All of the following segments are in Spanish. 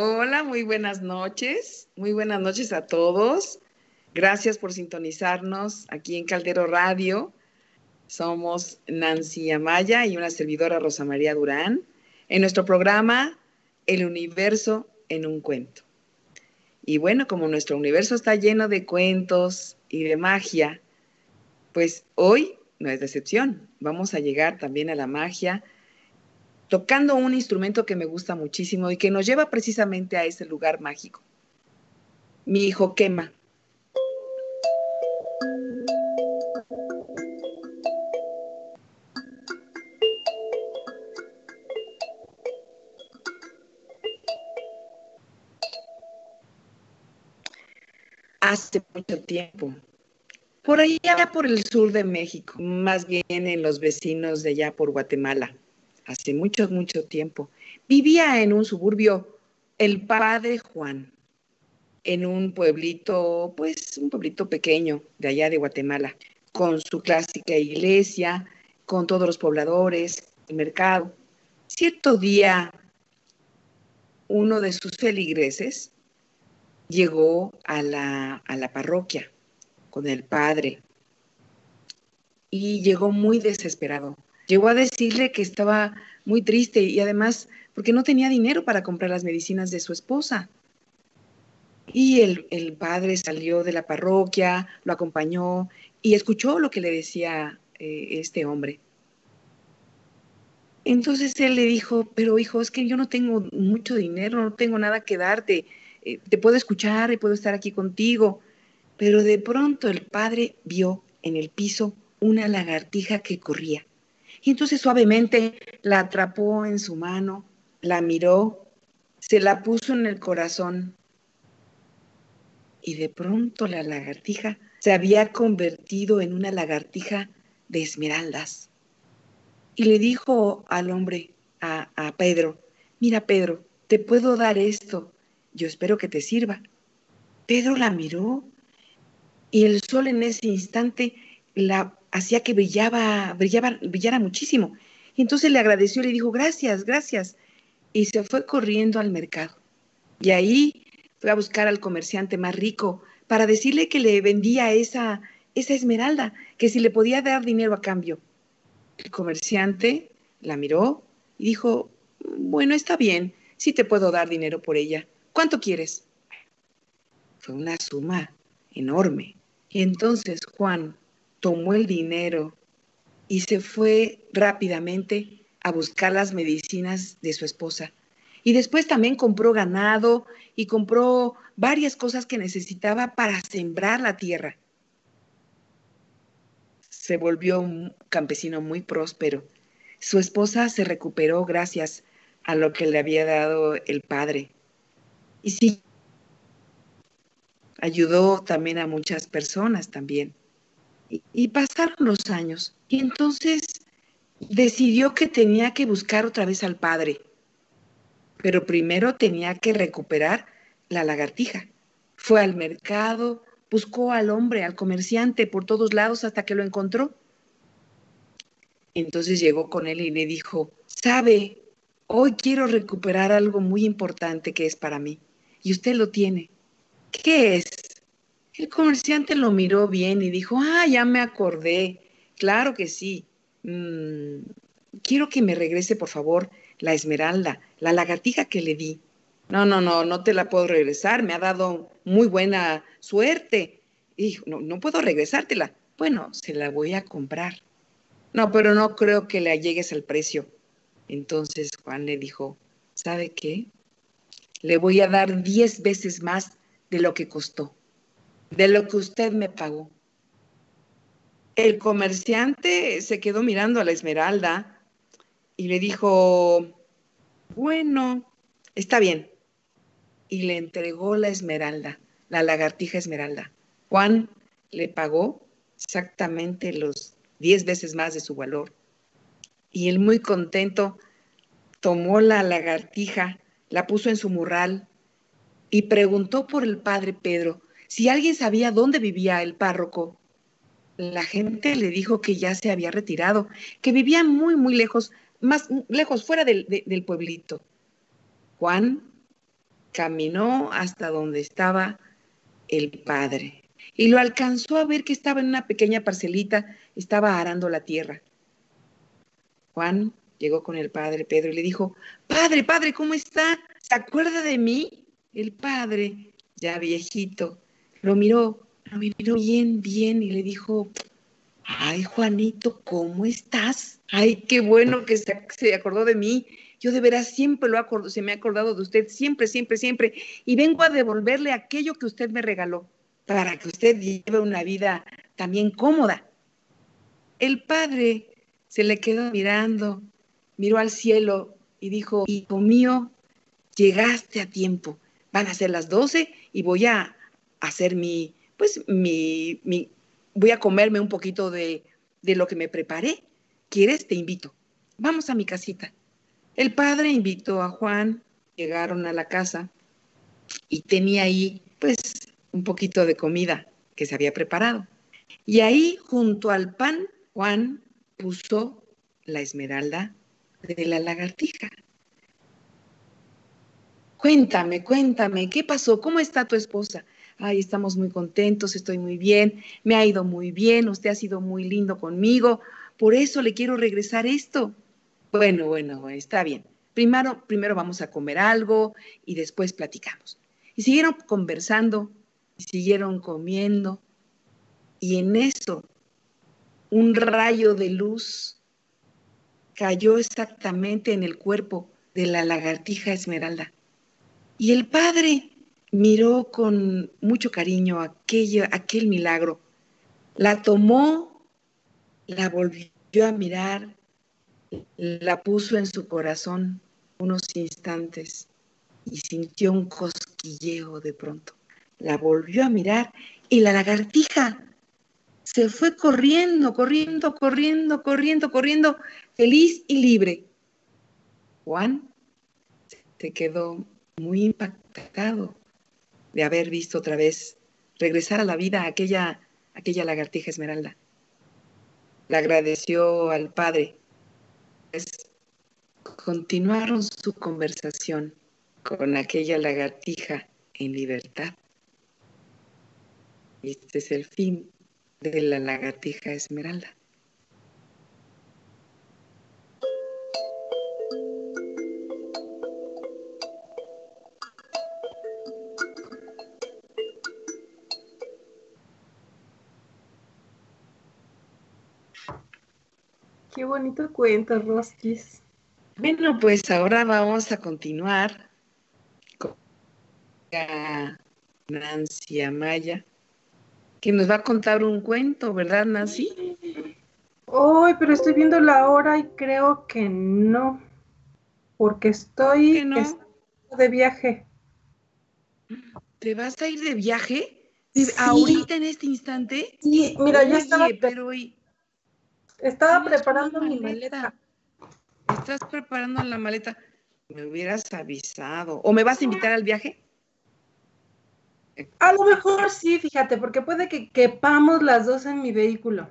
Hola, muy buenas noches. Muy buenas noches a todos. Gracias por sintonizarnos aquí en Caldero Radio. Somos Nancy Amaya y una servidora Rosa María Durán en nuestro programa El universo en un cuento. Y bueno, como nuestro universo está lleno de cuentos y de magia, pues hoy no es decepción. Vamos a llegar también a la magia tocando un instrumento que me gusta muchísimo y que nos lleva precisamente a ese lugar mágico. Mi hijo quema. Hace mucho tiempo, por allá por el sur de México, más bien en los vecinos de allá por Guatemala hace mucho, mucho tiempo. Vivía en un suburbio el padre Juan, en un pueblito, pues un pueblito pequeño de allá de Guatemala, con su clásica iglesia, con todos los pobladores, el mercado. Cierto día, uno de sus feligreses llegó a la, a la parroquia con el padre y llegó muy desesperado Llegó a decirle que estaba muy triste y además porque no tenía dinero para comprar las medicinas de su esposa. Y el, padre salió de la parroquia, lo acompañó y escuchó lo que le decía eh, este hombre. Entonces él le dijo, pero hijo, es que yo no tengo mucho dinero, no tengo nada que darte, eh, te puedo escuchar y puedo estar aquí contigo. Pero de pronto el padre vio en el piso una lagartija que corría. Y entonces suavemente la atrapó en su mano, la miró, se la puso en el corazón. Y de pronto la lagartija se había convertido en una lagartija de esmeraldas. Y le dijo al hombre, a, Pedro, mira Pedro, te puedo dar esto, yo espero que te sirva. Pedro la miró y el sol en ese instante la hacía que brillaba, brillaba, brillara muchísimo. Y entonces le agradeció le dijo, gracias, gracias. Y se fue corriendo al mercado. Y ahí fue a buscar al comerciante más rico para decirle que le vendía esa, esa esmeralda, que si le podía dar dinero a cambio. El comerciante la miró y dijo, bueno, está bien, sí te puedo dar dinero por ella. ¿Cuánto quieres? Fue una suma enorme. Y entonces Juan tomó el dinero y se fue rápidamente a buscar las medicinas de su esposa. Y después también compró ganado y compró varias cosas que necesitaba para sembrar la tierra. Se volvió un campesino muy próspero. Su esposa se recuperó gracias a lo que le había dado el padre. Y sí, ayudó también a muchas personas también. Y, pasaron los años. Y entonces decidió que tenía que buscar otra vez al padre. Pero primero tenía que recuperar la lagartija. Fue al mercado, buscó al hombre, al comerciante por todos lados hasta que lo encontró. Entonces llegó con él y le dijo, sabe, hoy quiero recuperar algo muy importante que es para mí. Y usted lo tiene. ¿Qué es? El comerciante lo miró bien y dijo, ah, ya me acordé, claro que sí. Mm, quiero que me regrese, por favor, la esmeralda, la lagartija que le di. No, no, no, no te la puedo regresar, me ha dado muy buena suerte. Y no, no puedo regresártela. Bueno, se la voy a comprar. No, pero no creo que le llegues al precio. Entonces Juan le dijo, ¿sabe qué? Le voy a dar diez veces más de lo que costó de lo que usted me pagó. El comerciante se quedó mirando a la esmeralda y le dijo, bueno, está bien. Y le entregó la esmeralda, la lagartija esmeralda. Juan le pagó exactamente los diez veces más de su valor. Y él muy contento tomó la lagartija, la puso en su morral y preguntó por el padre Pedro, si alguien sabía dónde vivía el párroco, la gente le dijo que ya se había retirado, que vivía muy, muy lejos, más lejos, fuera del, del pueblito. Juan caminó hasta donde estaba el padre y lo alcanzó a ver que estaba en una pequeña parcelita, estaba arando la tierra. Juan llegó con el padre Pedro y le dijo, Padre, padre, ¿cómo está? ¿Se acuerda de mí? El padre, ya viejito, lo miró, lo miró bien, bien y le dijo, ay, Juanito, ¿cómo estás? Ay, qué bueno que se, acordó de mí. Yo de veras siempre lo se me ha acordado de usted, siempre, siempre, siempre. Y vengo a devolverle aquello que usted me regaló, para que usted lleve una vida también cómoda. El padre se le quedó mirando, miró al cielo y dijo, hijo mío, llegaste a tiempo. Van a ser las doce y voy a hacer mi, pues mi, mi, voy a comerme un poquito de, de lo que me preparé. ¿Quieres? Te invito. Vamos a mi casita. El padre invitó a Juan, llegaron a la casa y tenía ahí pues un poquito de comida que se había preparado. Y ahí junto al pan, Juan puso la esmeralda de la lagartija. Cuéntame, cuéntame, ¿qué pasó? ¿Cómo está tu esposa? Ay, estamos muy contentos, estoy muy bien, me ha ido muy bien, usted ha sido muy lindo conmigo, por eso le quiero regresar esto. Bueno, bueno, está bien. Primero, primero vamos a comer algo y después platicamos. Y siguieron conversando, y siguieron comiendo, y en eso un rayo de luz cayó exactamente en el cuerpo de la lagartija esmeralda. Y el padre miró con mucho cariño aquello, aquel milagro. La tomó, la volvió a mirar, la puso en su corazón unos instantes y sintió un cosquilleo de pronto. La volvió a mirar y la lagartija se fue corriendo, corriendo, corriendo, corriendo, corriendo, feliz y libre. Juan se quedó muy impactado de haber visto otra vez regresar a la vida aquella, aquella lagartija esmeralda. Le agradeció al padre. Pues, continuaron su conversación con aquella lagartija en libertad. Este es el fin de la lagartija esmeralda. Bonito cuento, Rosquis. Bueno, pues ahora vamos a continuar con Nancy Amaya que nos va a contar un cuento, ¿verdad, Nancy? Ay, pero estoy viendo la hora y creo que no, porque estoy de viaje. ¿Te vas a ir de viaje? ¿Ahorita en este instante? Sí, mira, ya estaba, pero estaba preparando mi maleta. ¿Estás preparando la maleta? Me hubieras avisado. ¿O me vas a invitar al viaje? A lo mejor sí, fíjate, porque puede que quepamos las dos en mi vehículo.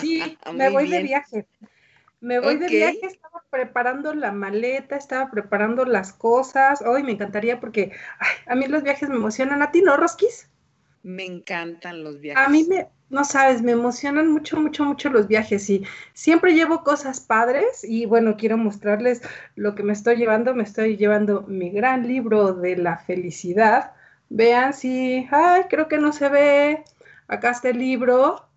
Sí, me voy de viaje. Me voy de viaje, estaba preparando la maleta, estaba preparando las cosas. Hoy me encantaría porque a mí los viajes me emocionan. ¿A ti no, Rosquis? Me encantan los viajes. A mí me, no sabes, me emocionan mucho, mucho, mucho los viajes y siempre llevo cosas padres y bueno, quiero mostrarles lo que me estoy llevando. Me estoy llevando mi gran libro de la felicidad Vean si, ay, creo que no se ve. Acá está el libro.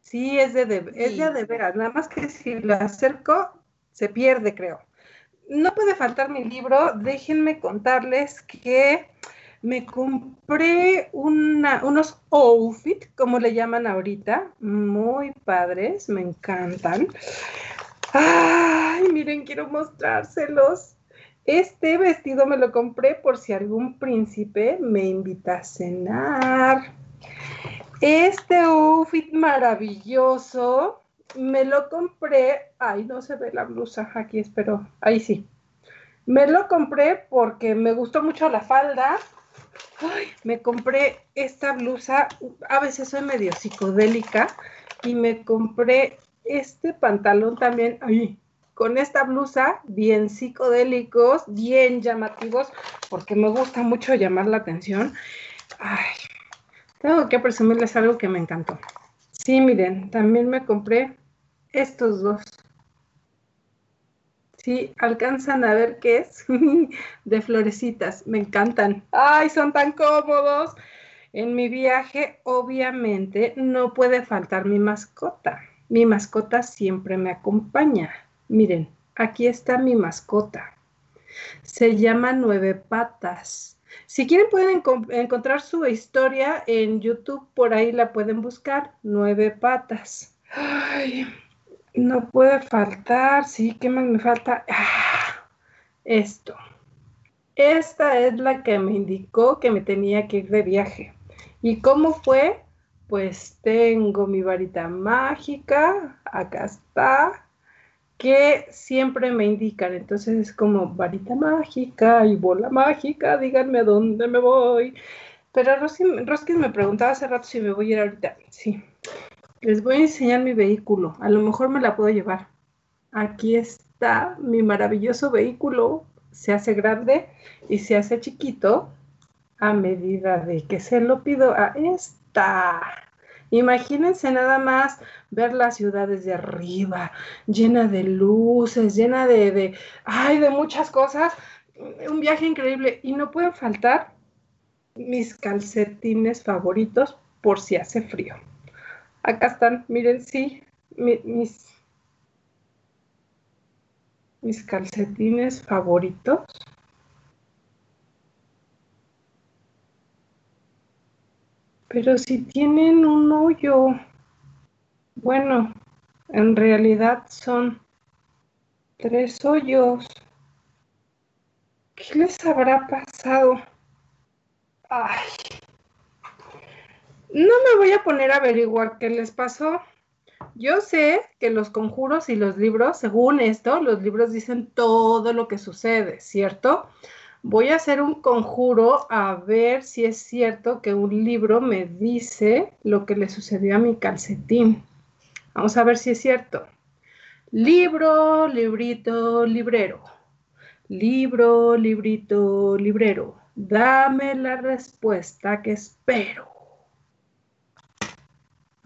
Sí, es de, de es de, de veras. Nada más que si lo acerco, se pierde, creo. No puede faltar mi libro. Déjenme contarles que me compré unos outfits, como le llaman ahorita, muy padres, me encantan. Ay, miren, quiero mostrárselos. Este vestido me lo compré por si algún príncipe me invita a cenar. Este outfit maravilloso me lo compré. Ay, no se ve la blusa. Aquí espero. Ahí sí. Me lo compré porque me gustó mucho la falda. Me compré esta blusa. A veces soy medio psicodélica. Y me compré este pantalón también. Con esta blusa, bien psicodélicos, bien llamativos, porque me gusta mucho llamar la atención. Tengo que presumirles algo que me encantó. Sí, miren, también me compré estos dos. Sí, alcanzan a ver qué es. de florecitas, me encantan. ¡Ay, son tan cómodos! En mi viaje, obviamente, no puede faltar mi mascota. Mi mascota siempre me acompaña. Miren, aquí está mi mascota. Se llama Nueve Patas. Si quieren pueden encontrar su historia en YouTube, por ahí la pueden buscar, Nueve Patas. Ay, no puede faltar, sí, ¿qué más me falta? Ah, esto. Esta es la que me indicó que me tenía que ir de viaje. ¿Y cómo fue? Pues tengo mi varita mágica, acá está, que siempre me indican. Entonces es como varita mágica y bola mágica, díganme a dónde me voy. Pero Roskin me preguntaba hace rato si me voy a ir ahorita. Sí, les voy a enseñar mi vehículo. A lo mejor me la puedo llevar. Aquí está mi maravilloso vehículo. Se hace grande y se hace chiquito a medida de que se lo pido a esta. Imagínense nada más ver la ciudad desde arriba, llena de luces, llena de, de, ay, de muchas cosas. Un viaje increíble. Y no pueden faltar mis calcetines favoritos por si hace frío. Acá están, miren, sí, mis, mis calcetines favoritos. Pero si tienen un hoyo, bueno, en realidad son tres hoyos. ¿Qué les habrá pasado? Ay, no me voy a poner a averiguar qué les pasó. Yo sé que los conjuros y los libros, según esto, los libros dicen todo lo que sucede, ¿cierto? Voy a hacer un conjuro a ver si es cierto que un libro me dice lo que le sucedió a mi calcetín. Vamos a ver si es cierto. Libro, librito, librero. Libro, librito, librero. Dame la respuesta que espero.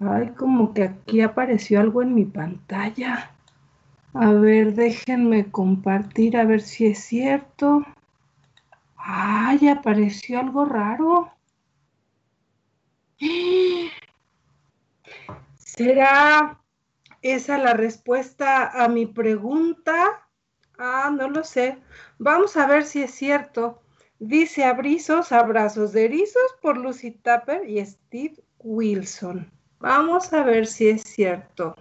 Ay, como que aquí apareció algo en mi pantalla. A ver, déjenme compartir a ver si es cierto. Ay, apareció algo raro. ¿Será esa la respuesta a mi pregunta? Ah, no lo sé. Vamos a ver si es cierto. Dice abrizos, abrazos de erizos por Lucy Tapper y Steve Wilson. Vamos a ver si es cierto.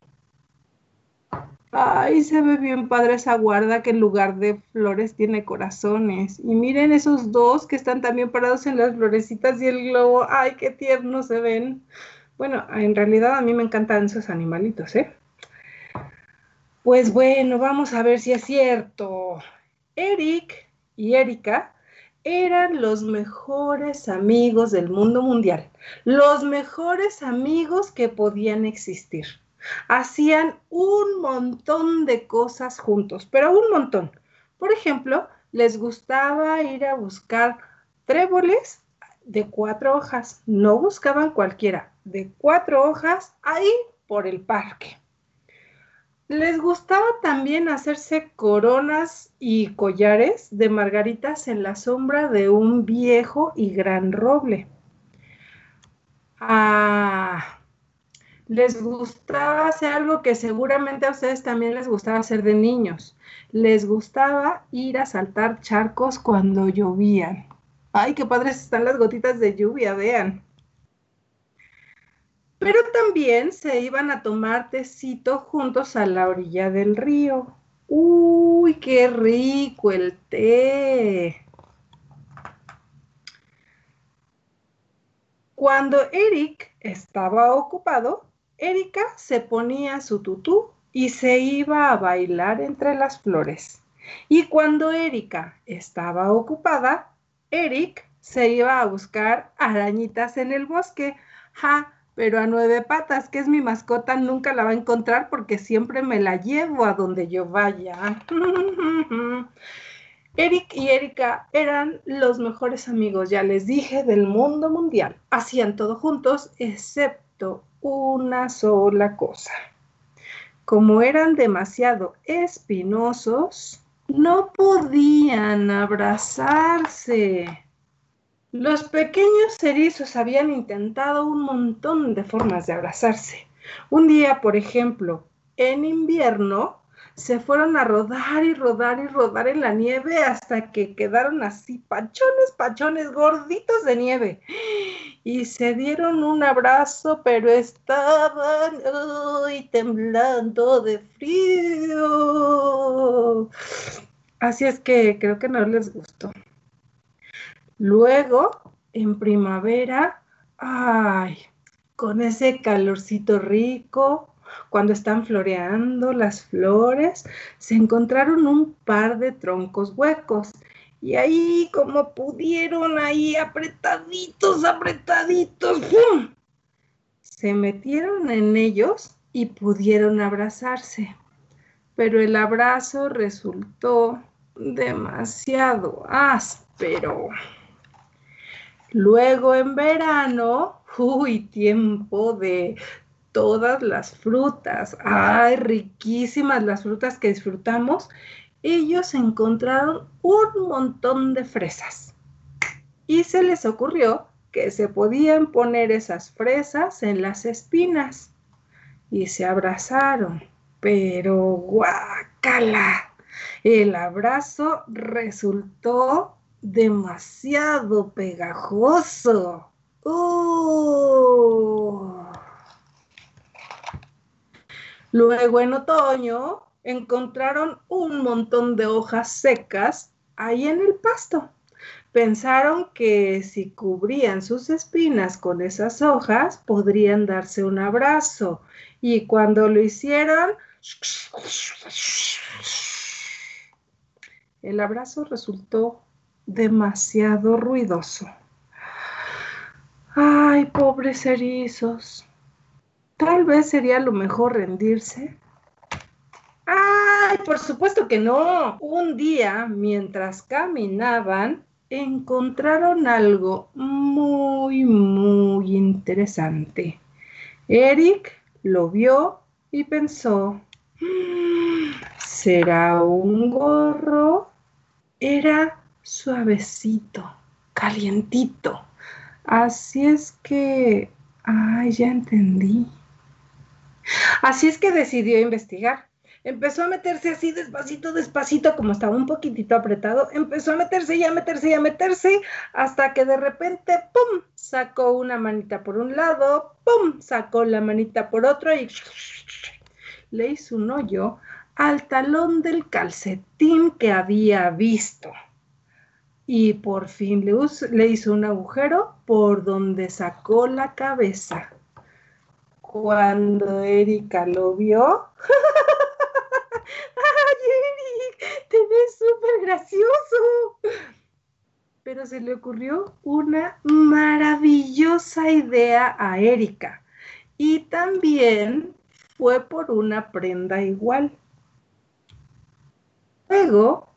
Ay, se ve bien padre esa guarda que en lugar de flores tiene corazones. Y miren esos dos que están también parados en las florecitas y el globo. Ay, qué tiernos se ven. Bueno, en realidad a mí me encantan esos animalitos, ¿eh? Pues bueno, vamos a ver si es cierto. Eric y Erika eran los mejores amigos del mundo mundial, los mejores amigos que podían existir. Hacían un montón de cosas juntos, pero un montón. Por ejemplo, les gustaba ir a buscar tréboles de cuatro hojas. No buscaban cualquiera, de cuatro hojas ahí por el parque. Les gustaba también hacerse coronas y collares de margaritas en la sombra de un viejo y gran roble. Ah, les gustaba hacer algo que seguramente a ustedes también les gustaba hacer de niños. Les gustaba ir a saltar charcos cuando llovían. Ay, qué padres están las gotitas de lluvia, vean. Pero también se iban a tomar tecito juntos a la orilla del río. Uy, qué rico el té. Cuando Eric estaba ocupado, Erika se ponía su tutú y se iba a bailar entre las flores. Y cuando Erika estaba ocupada, Eric se iba a buscar arañitas en el bosque. Ja, pero a nueve patas, que es mi mascota, nunca la va a encontrar porque siempre me la llevo a donde yo vaya. Eric y Erika eran los mejores amigos, ya les dije, del mundo mundial. Hacían todo juntos, excepto una sola cosa. Como eran demasiado espinosos, no podían abrazarse. Los pequeños erizos habían intentado un montón de formas de abrazarse. Un día, por ejemplo, en invierno, se fueron a rodar y rodar y rodar en la nieve hasta que quedaron así, pachones, pachones, gorditos de nieve. Y se dieron un abrazo, pero estaban temblando de frío. Así es que creo que no les gustó. Luego, en primavera, ay, con ese calorcito rico, cuando están floreando las flores, se encontraron un par de troncos huecos. Y ahí, como pudieron, ahí apretaditos, apretaditos. Se metieron en ellos y pudieron abrazarse. Pero el abrazo resultó demasiado áspero. Luego en verano, uy, tiempo de todas las frutas. Ay, riquísimas las frutas que disfrutamos. Ellos encontraron un montón de fresas. Y se les ocurrió que se podían poner esas fresas en las espinas. Y se abrazaron. Pero guácala. El abrazo resultó demasiado pegajoso. ¡Oh! Luego en otoño encontraron un montón de hojas secas ahí en el pasto. Pensaron que si cubrían sus espinas con esas hojas podrían darse un abrazo y cuando lo hicieron el abrazo resultó demasiado ruidoso. Ay, pobres erizos. Tal vez sería lo mejor rendirse. Ay, por supuesto que no. Un día, mientras caminaban, encontraron algo muy, muy interesante. Eric lo vio y pensó, mm, ¿será un gorro? Era suavecito, calientito. Así es que, ay, ya entendí. Así es que decidió investigar. Empezó a meterse así despacito, despacito, como estaba un poquitito apretado, empezó a meterse y a meterse y a meterse, hasta que de repente, ¡pum!, sacó una manita por un lado, ¡pum!, sacó la manita por otro y le hizo un hoyo al talón del calcetín que había visto y por fin le, le hizo un agujero por donde sacó la cabeza. Cuando Erika lo vio, ¡ay, Eric! Te ves súper gracioso. Pero se le ocurrió una maravillosa idea a Erika y también fue por una prenda igual. Luego,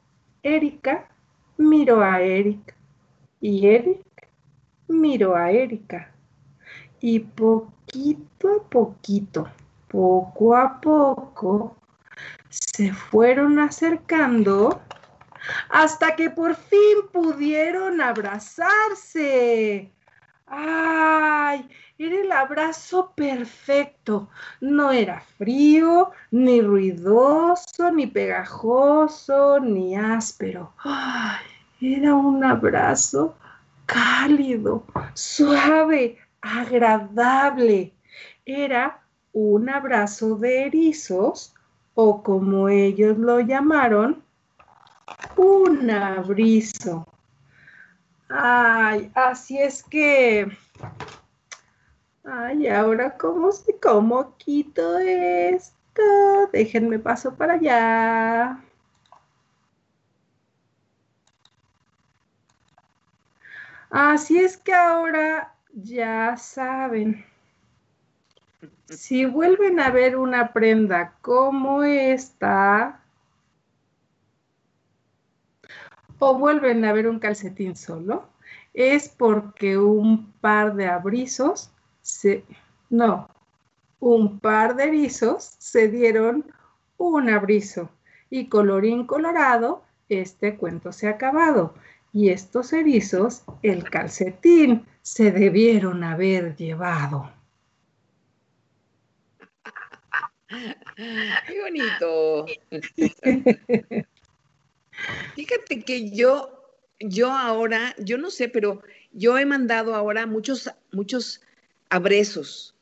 Erika miró a Eric y Eric miró a Erika. Y poquito a poquito, poco a poco, se fueron acercando hasta que por fin pudieron abrazarse. ¡Ay! Era el abrazo perfecto. No era frío, ni ruidoso, ni pegajoso, ni áspero. Era un abrazo cálido, suave, agradable. Era un abrazo de erizos o como ellos lo llamaron, un abrizo. Ay, así es que... Ay, ahora cómo, cómo quito esto. Déjenme paso para allá. Así es que ahora ya saben. Si vuelven a ver una prenda como esta, o vuelven a ver un calcetín solo, es porque un par de abrizos se, no, un par de erizos se dieron un abrizo y colorín colorado, este cuento se ha acabado. Y estos erizos, el calcetín, se debieron haber llevado. Qué bonito. Fíjate que yo, yo ahora, yo no sé, pero yo he mandado ahora muchos, muchos abrazos.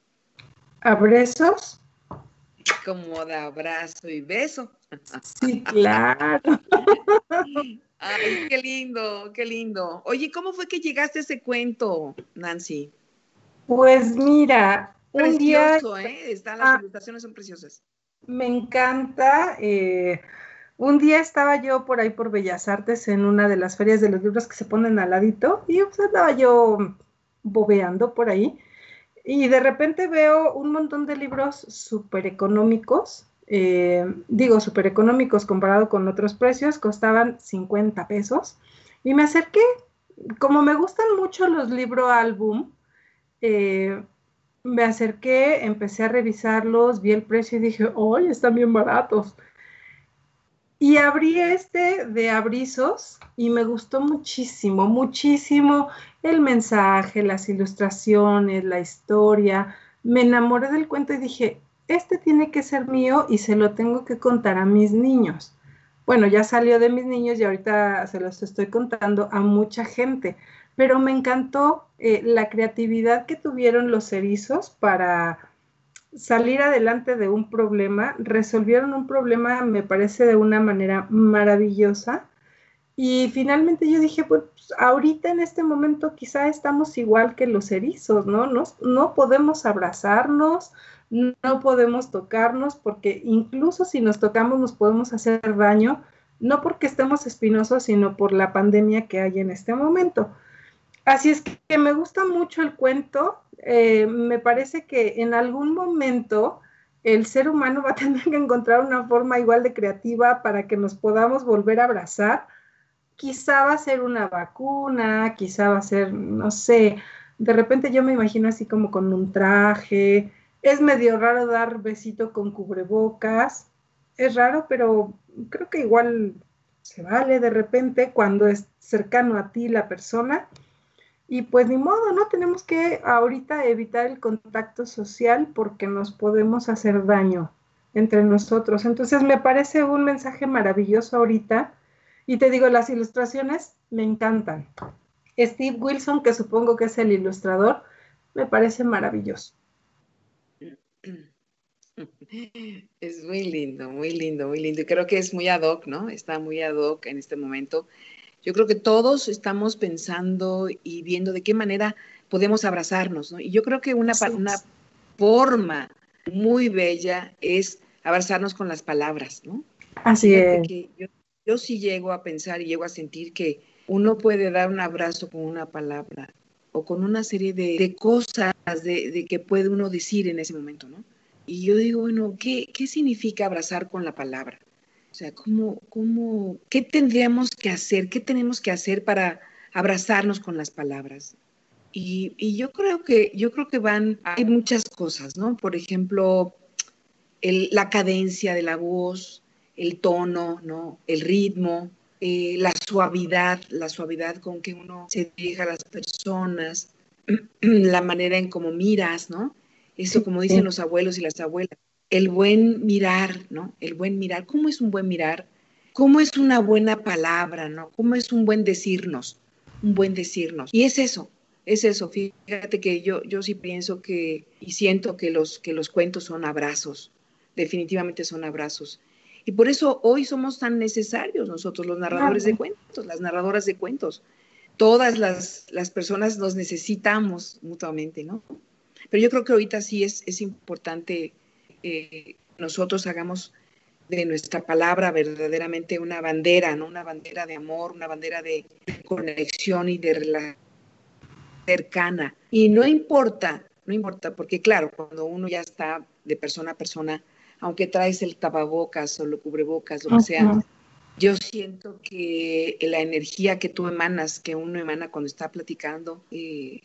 ¿Abrazos? Como de abrazo y beso. Sí, claro. Ay, qué lindo, qué lindo. Oye, ¿cómo fue que llegaste a ese cuento, Nancy? Pues mira, un día... ¿eh? Están, las ah. ilustraciones son preciosas. Me encanta. Eh, un día estaba yo por ahí por Bellas Artes en una de las ferias de los libros que se ponen al ladito y pues estaba yo bobeando por ahí y de repente veo un montón de libros súper económicos, eh, digo súper económicos comparado con otros precios, costaban 50 pesos y me acerqué. Como me gustan mucho los libros álbum, eh, me acerqué, empecé a revisarlos, vi el precio y dije, ¡ay, están bien baratos! Y abrí este de abrizos y me gustó muchísimo, muchísimo el mensaje, las ilustraciones, la historia. Me enamoré del cuento y dije, este tiene que ser mío y se lo tengo que contar a mis niños. Bueno, ya salió de mis niños y ahorita se los estoy contando a mucha gente, pero me encantó eh, la creatividad que tuvieron los erizos para salir adelante de un problema, resolvieron un problema, me parece, de una manera maravillosa. Y finalmente yo dije, pues ahorita en este momento quizá estamos igual que los erizos, ¿no? No, no podemos abrazarnos, no podemos tocarnos, porque incluso si nos tocamos nos podemos hacer daño, no porque estemos espinosos, sino por la pandemia que hay en este momento. Así es que me gusta mucho el cuento, eh, me parece que en algún momento el ser humano va a tener que encontrar una forma igual de creativa para que nos podamos volver a abrazar. Quizá va a ser una vacuna, quizá va a ser, no sé, de repente yo me imagino así como con un traje. Es medio raro dar besito con cubrebocas. Es raro, pero creo que igual se vale de repente cuando es cercano a ti la persona. Y pues ni modo, ¿no? Tenemos que ahorita evitar el contacto social porque nos podemos hacer daño entre nosotros. Entonces me parece un mensaje maravilloso ahorita. Y te digo, las ilustraciones me encantan. Steve Wilson, que supongo que es el ilustrador, me parece maravilloso. Es muy lindo, muy lindo, muy lindo. Y creo que es muy ad hoc, ¿no? Está muy ad hoc en este momento yo creo que todos estamos pensando y viendo de qué manera podemos abrazarnos, ¿no? Y yo creo que una, una forma muy bella es abrazarnos con las palabras, ¿no? Así es. yo, sí llego a pensar y llego a sentir que uno puede dar un abrazo con una palabra o con una serie de, cosas de, que puede uno decir en ese momento, ¿no? Y yo digo, bueno, ¿qué, ¿qué significa abrazar con la palabra? O sea, ¿cómo, cómo, ¿qué tendríamos que hacer? ¿Qué tenemos que hacer para abrazarnos con las palabras? Y, y, yo creo que yo creo que van hay muchas cosas, ¿no? Por ejemplo, el, la cadencia de la voz, el tono, ¿no? El ritmo, eh, la suavidad, la suavidad con que uno se dirige a las personas, la manera en cómo miras, ¿no? Eso como dicen los abuelos y las abuelas, el buen mirar, ¿no? El buen mirar. ¿Cómo es un buen mirar? ¿Cómo es una buena palabra, ¿no? ¿Cómo es un buen decirnos? Un buen decirnos. Y es eso, es eso. Fíjate que yo, yo sí pienso que y siento que los, que los cuentos son abrazos. Definitivamente son abrazos. Y por eso hoy somos tan necesarios nosotros, los narradores de cuentos, las narradoras de cuentos. Todas las, las personas nos necesitamos mutuamente, ¿no? Pero yo creo que ahorita sí es, es importante eh, nosotros hagamos de nuestra palabra verdaderamente una bandera, ¿no? Una bandera de amor, una bandera de conexión y de relación cercana. Y no importa, no importa, porque claro, cuando uno ya está de persona a persona, aunque traes el tapabocas o lo cubrebocas, lo que sea, yo siento que la energía que tú emanas, que uno emana cuando está platicando, eh,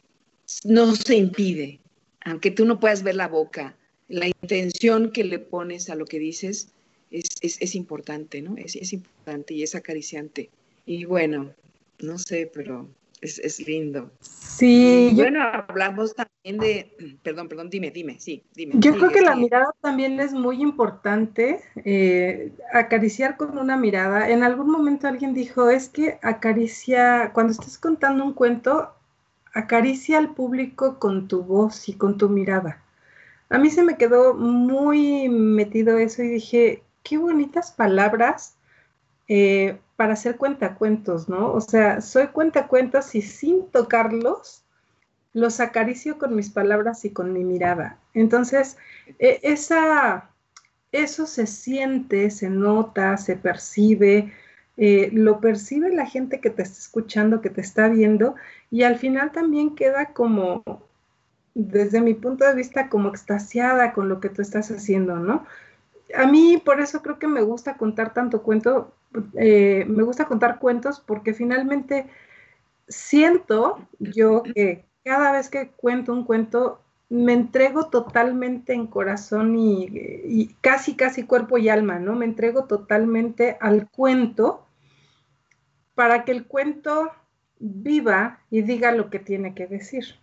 no se impide, aunque tú no puedas ver la boca, la intención que le pones a lo que dices es, importante, ¿no? Es, es importante y es acariciante. Y bueno, no sé, pero es, lindo. Sí. bueno, hablamos también de, perdón, perdón, dime, dime, sí, dime. Yo creo que la mirada también es muy importante, eh, acariciar con una mirada. En algún momento alguien dijo, es que acaricia, cuando estás contando un cuento, acaricia al público con tu voz y con tu mirada. A mí se me quedó muy metido eso y dije, qué bonitas palabras eh, para hacer cuentacuentos, ¿no? O sea, soy cuentacuentos y sin tocarlos, los acaricio con mis palabras y con mi mirada. Entonces, e, esa, eso se siente, se nota, se percibe, eh, lo percibe la gente que te está escuchando, que te está viendo, y al final también queda como, desde mi punto de vista, como extasiada con lo que tú estás haciendo, ¿no? A mí por eso creo que me gusta contar tanto cuento, eh, me gusta contar cuentos porque finalmente siento yo que cada vez que cuento un cuento me entrego totalmente en corazón y, casi, casi cuerpo y alma, ¿no? Me entrego totalmente al cuento para que el cuento viva y diga lo que tiene que decir.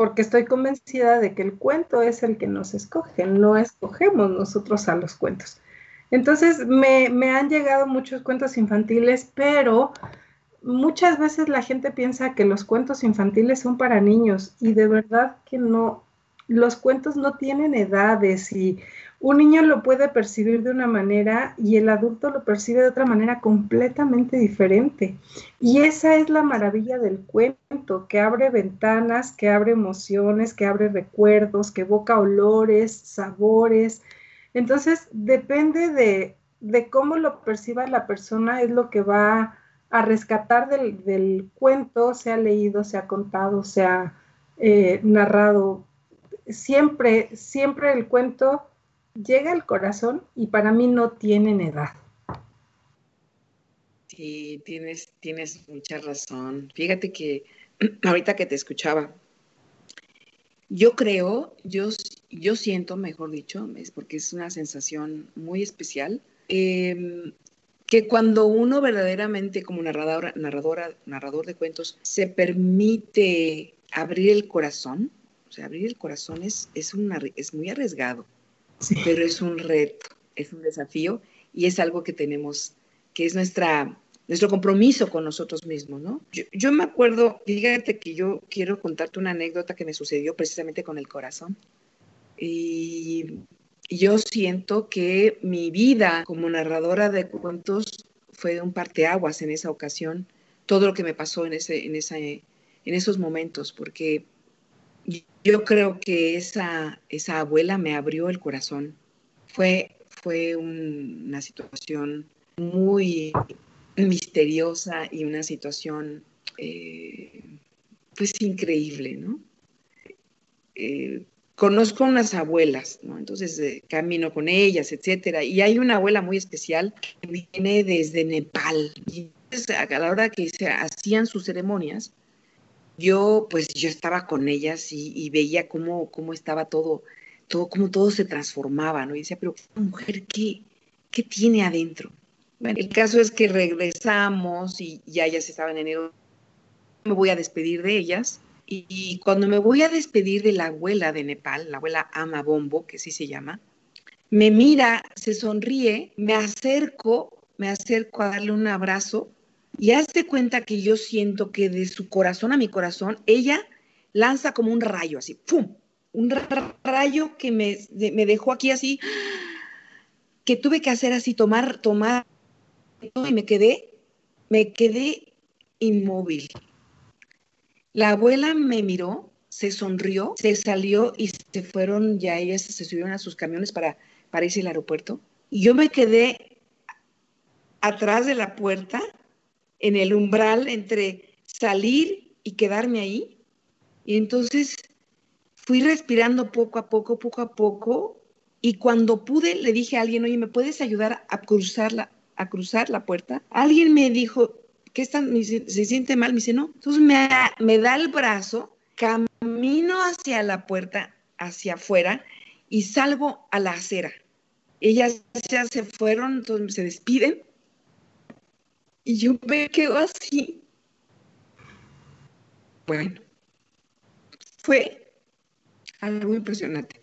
Porque estoy convencida de que el cuento es el que nos escoge, no escogemos nosotros a los cuentos. Entonces, me, han llegado muchos cuentos infantiles, pero muchas veces la gente piensa que los cuentos infantiles son para niños y de verdad que no. Los cuentos no tienen edades y un niño lo puede percibir de una manera y el adulto lo percibe de otra manera completamente diferente. Y esa es la maravilla del cuento, que abre ventanas, que abre emociones, que abre recuerdos, que evoca olores, sabores, entonces, depende de, cómo lo perciba la persona, es lo que va a rescatar del, cuento, sea leído, sea contado, sea eh, narrado. Siempre, siempre el cuento llega al corazón y para mí no tienen edad. Sí, tienes, tienes mucha razón. Fíjate que ahorita que te escuchaba, yo creo, yo, yo siento, mejor dicho, porque es una sensación muy especial, em, que cuando uno verdaderamente como narradora, narradora, narrador de cuentos se permite abrir el corazón, o sea, abrir el corazón es, es, es muy arriesgado, pero es un reto, es un desafío y es algo que tenemos, que es nuestra nuestro compromiso con nosotros mismos, ¿no? Yo, me acuerdo, fíjate que yo quiero contarte una anécdota que me sucedió precisamente con el corazón. Y yo siento que mi vida como narradora de cuentos fue un parteaguas en esa ocasión, todo lo que me pasó en, ese, en, esa, en esos momentos, porque yo creo que esa, esa abuela me abrió el corazón. Fue, fue una situación muy misteriosa y una situación eh, pues increíble, ¿no? Eh, conozco unas abuelas, ¿no? Entonces eh, camino con ellas, etcétera, y hay una abuela muy especial que viene desde Nepal. Y a la hora que se hacían sus ceremonias, yo pues yo estaba con ellas y, veía cómo, cómo estaba todo, todo, cómo todo se transformaba, ¿no? Y decía, pero mujer, ¿qué, qué tiene adentro? Bueno, el caso es que regresamos y ya ellas estaban en enero. Me voy a despedir de ellas. Y, cuando me voy a despedir de la abuela de Nepal, la abuela Ama Bombo, que sí se llama, me mira, se sonríe, me acerco, me acerco a darle un abrazo y hace cuenta que yo siento que de su corazón a mi corazón, ella lanza como un rayo, así, ¡pum! Un rayo que me, me dejó aquí así, que tuve que hacer así, tomar, tomar y me quedé, me quedé inmóvil. La abuela me miró, se sonrió, se salió y se fueron, ya ellas se subieron a sus camiones para, para irse al aeropuerto. Y yo me quedé atrás de la puerta, en el umbral entre salir y quedarme ahí. Y entonces fui respirando poco a poco, poco a poco, y cuando pude le dije a alguien, oye, ¿me puedes ayudar a cruzar la, a cruzar la puerta? Alguien me dijo, ¿qué está? ¿Se siente mal? Me dice, no. Entonces me, me da el brazo, camino hacia la puerta, hacia afuera, y salgo a la acera. Ellas ya se fueron, entonces se despiden, y yo me quedo así. Bueno, fue algo impresionante.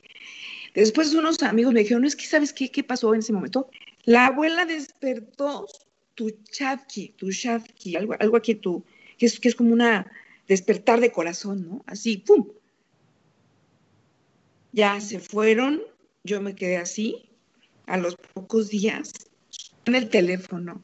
Después unos amigos me dijeron, es que sabes qué, qué pasó en ese momento. La abuela despertó tu chatki, tu chatki, algo, algo aquí tu, que es, que es como una despertar de corazón, ¿no? Así, ¡pum! Ya se fueron, yo me quedé así, a los pocos días, en el teléfono,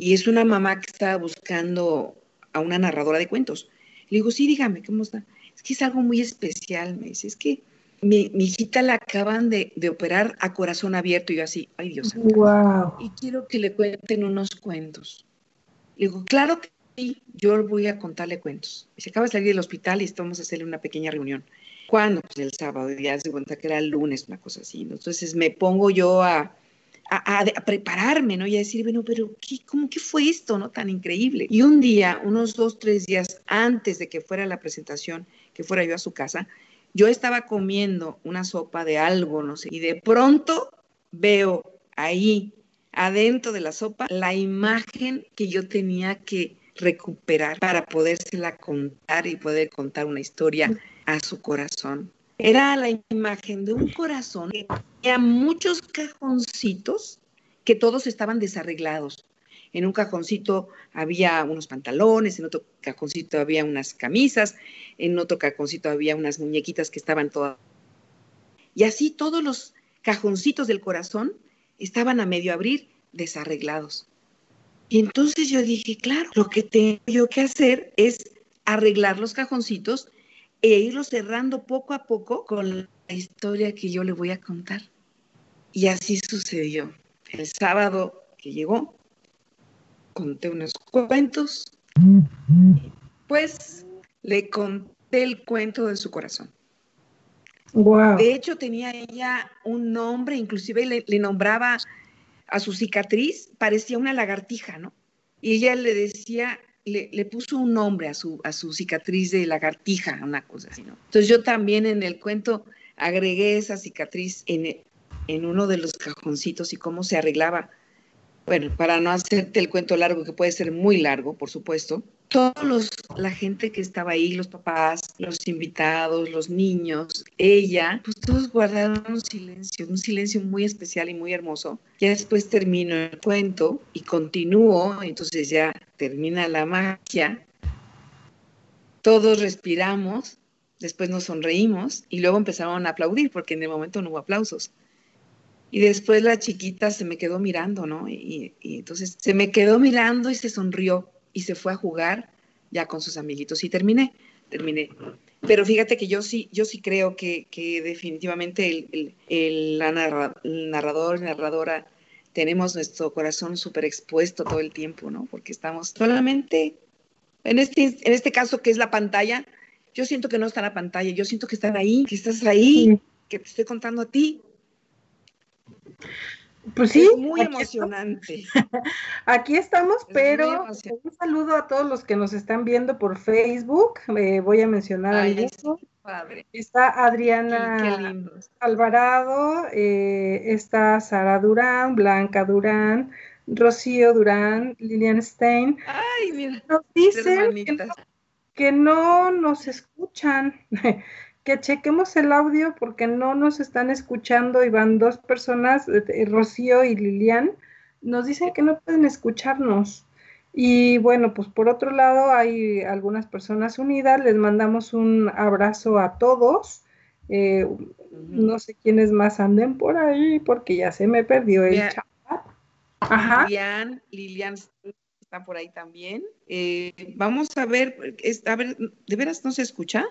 y es una mamá que estaba buscando a una narradora de cuentos. Le digo, sí, dígame, ¿cómo está? Es que es algo muy especial, me dice, es que mi, hijita la acaban de, operar a corazón abierto y yo así, ay Dios. Wow. Y quiero que le cuenten unos cuentos. Le digo, claro que sí, yo voy a contarle cuentos. Y se acaba de salir del hospital y vamos a hacerle una pequeña reunión. ¿Cuándo? Pues el sábado, ya se cuenta que era el lunes, una cosa así. Entonces me pongo yo a, a, prepararme, ¿no? Y a decir, bueno, pero ¿qué, ¿cómo fue esto, no? Tan increíble. Y un día, unos dos, tres días antes de que fuera la presentación, que fuera yo a su casa, yo estaba comiendo una sopa de algo, no sé, y de pronto veo ahí, adentro de la sopa, la imagen que yo tenía que recuperar para podérsela contar y poder contar una historia a su corazón. Era la imagen de un corazón que muchos cajoncitos que todos estaban desarreglados. En un cajoncito había unos pantalones, en otro cajoncito había unas camisas, en otro cajoncito había unas muñequitas que estaban todas. Y así todos los cajoncitos del corazón estaban a medio abrir, desarreglados. Y entonces yo dije, claro, lo que tengo yo que hacer es arreglar los cajoncitos e irlos cerrando poco a poco con la historia que yo le voy a contar. Y así sucedió. El sábado que llegó, conté unos cuentos, pues le conté el cuento de su corazón. Wow. De hecho, tenía ella un nombre, inclusive le, le, nombraba a su cicatriz, parecía una lagartija, ¿no? Y ella le decía, le, le, puso un nombre a su, a su cicatriz de lagartija, una cosa así, ¿no? Entonces yo también en el cuento agregué esa cicatriz en, en uno de los cajoncitos y cómo se arreglaba bueno, para no hacerte el cuento largo, que puede ser muy largo, por supuesto, todos la gente que estaba ahí, los papás, los invitados, los niños, ella, pues todos guardaron un silencio, un silencio muy especial y muy hermoso. Ya después termino el cuento y continúo, entonces ya termina la magia. Todos respiramos, después nos sonreímos y luego empezaron a aplaudir porque en el momento no hubo aplausos. Y después la chiquita se me quedó mirando, ¿no? Y, entonces se me quedó mirando y se sonrió y se fue a jugar ya con sus amiguitos y terminé, terminé. Pero fíjate que yo sí, yo sí creo que, definitivamente el, el, la narrador, narradora, tenemos nuestro corazón súper expuesto todo el tiempo, ¿no? Porque estamos solamente, en este, en este caso que es la pantalla, yo siento que no está la pantalla, yo siento que están ahí, que estás ahí, que te estoy contando a ti, pues sí. muy emocionante. aquí estamos, pero un saludo a todos los que nos están viendo por Facebook. Eh, voy a mencionar a Está Adriana Alvarado, eh, está Sara Durán, Blanca Durán, Rocío Durán, Lilian Stein. Ay, mira. Nos dicen que no nos escuchan. que chequemos el audio porque no nos están escuchando y van dos personas, eh, eh, Rocío y Lilian, nos dicen que no pueden escucharnos. Y bueno, pues por otro lado hay algunas personas unidas, les mandamos un abrazo a todos. Eh, no sé quiénes más anden por ahí porque ya se me perdió el chat. Ajá. Lilian, Lilian está por ahí también. vamos a ver, a ver, ¿de veras no se escucha?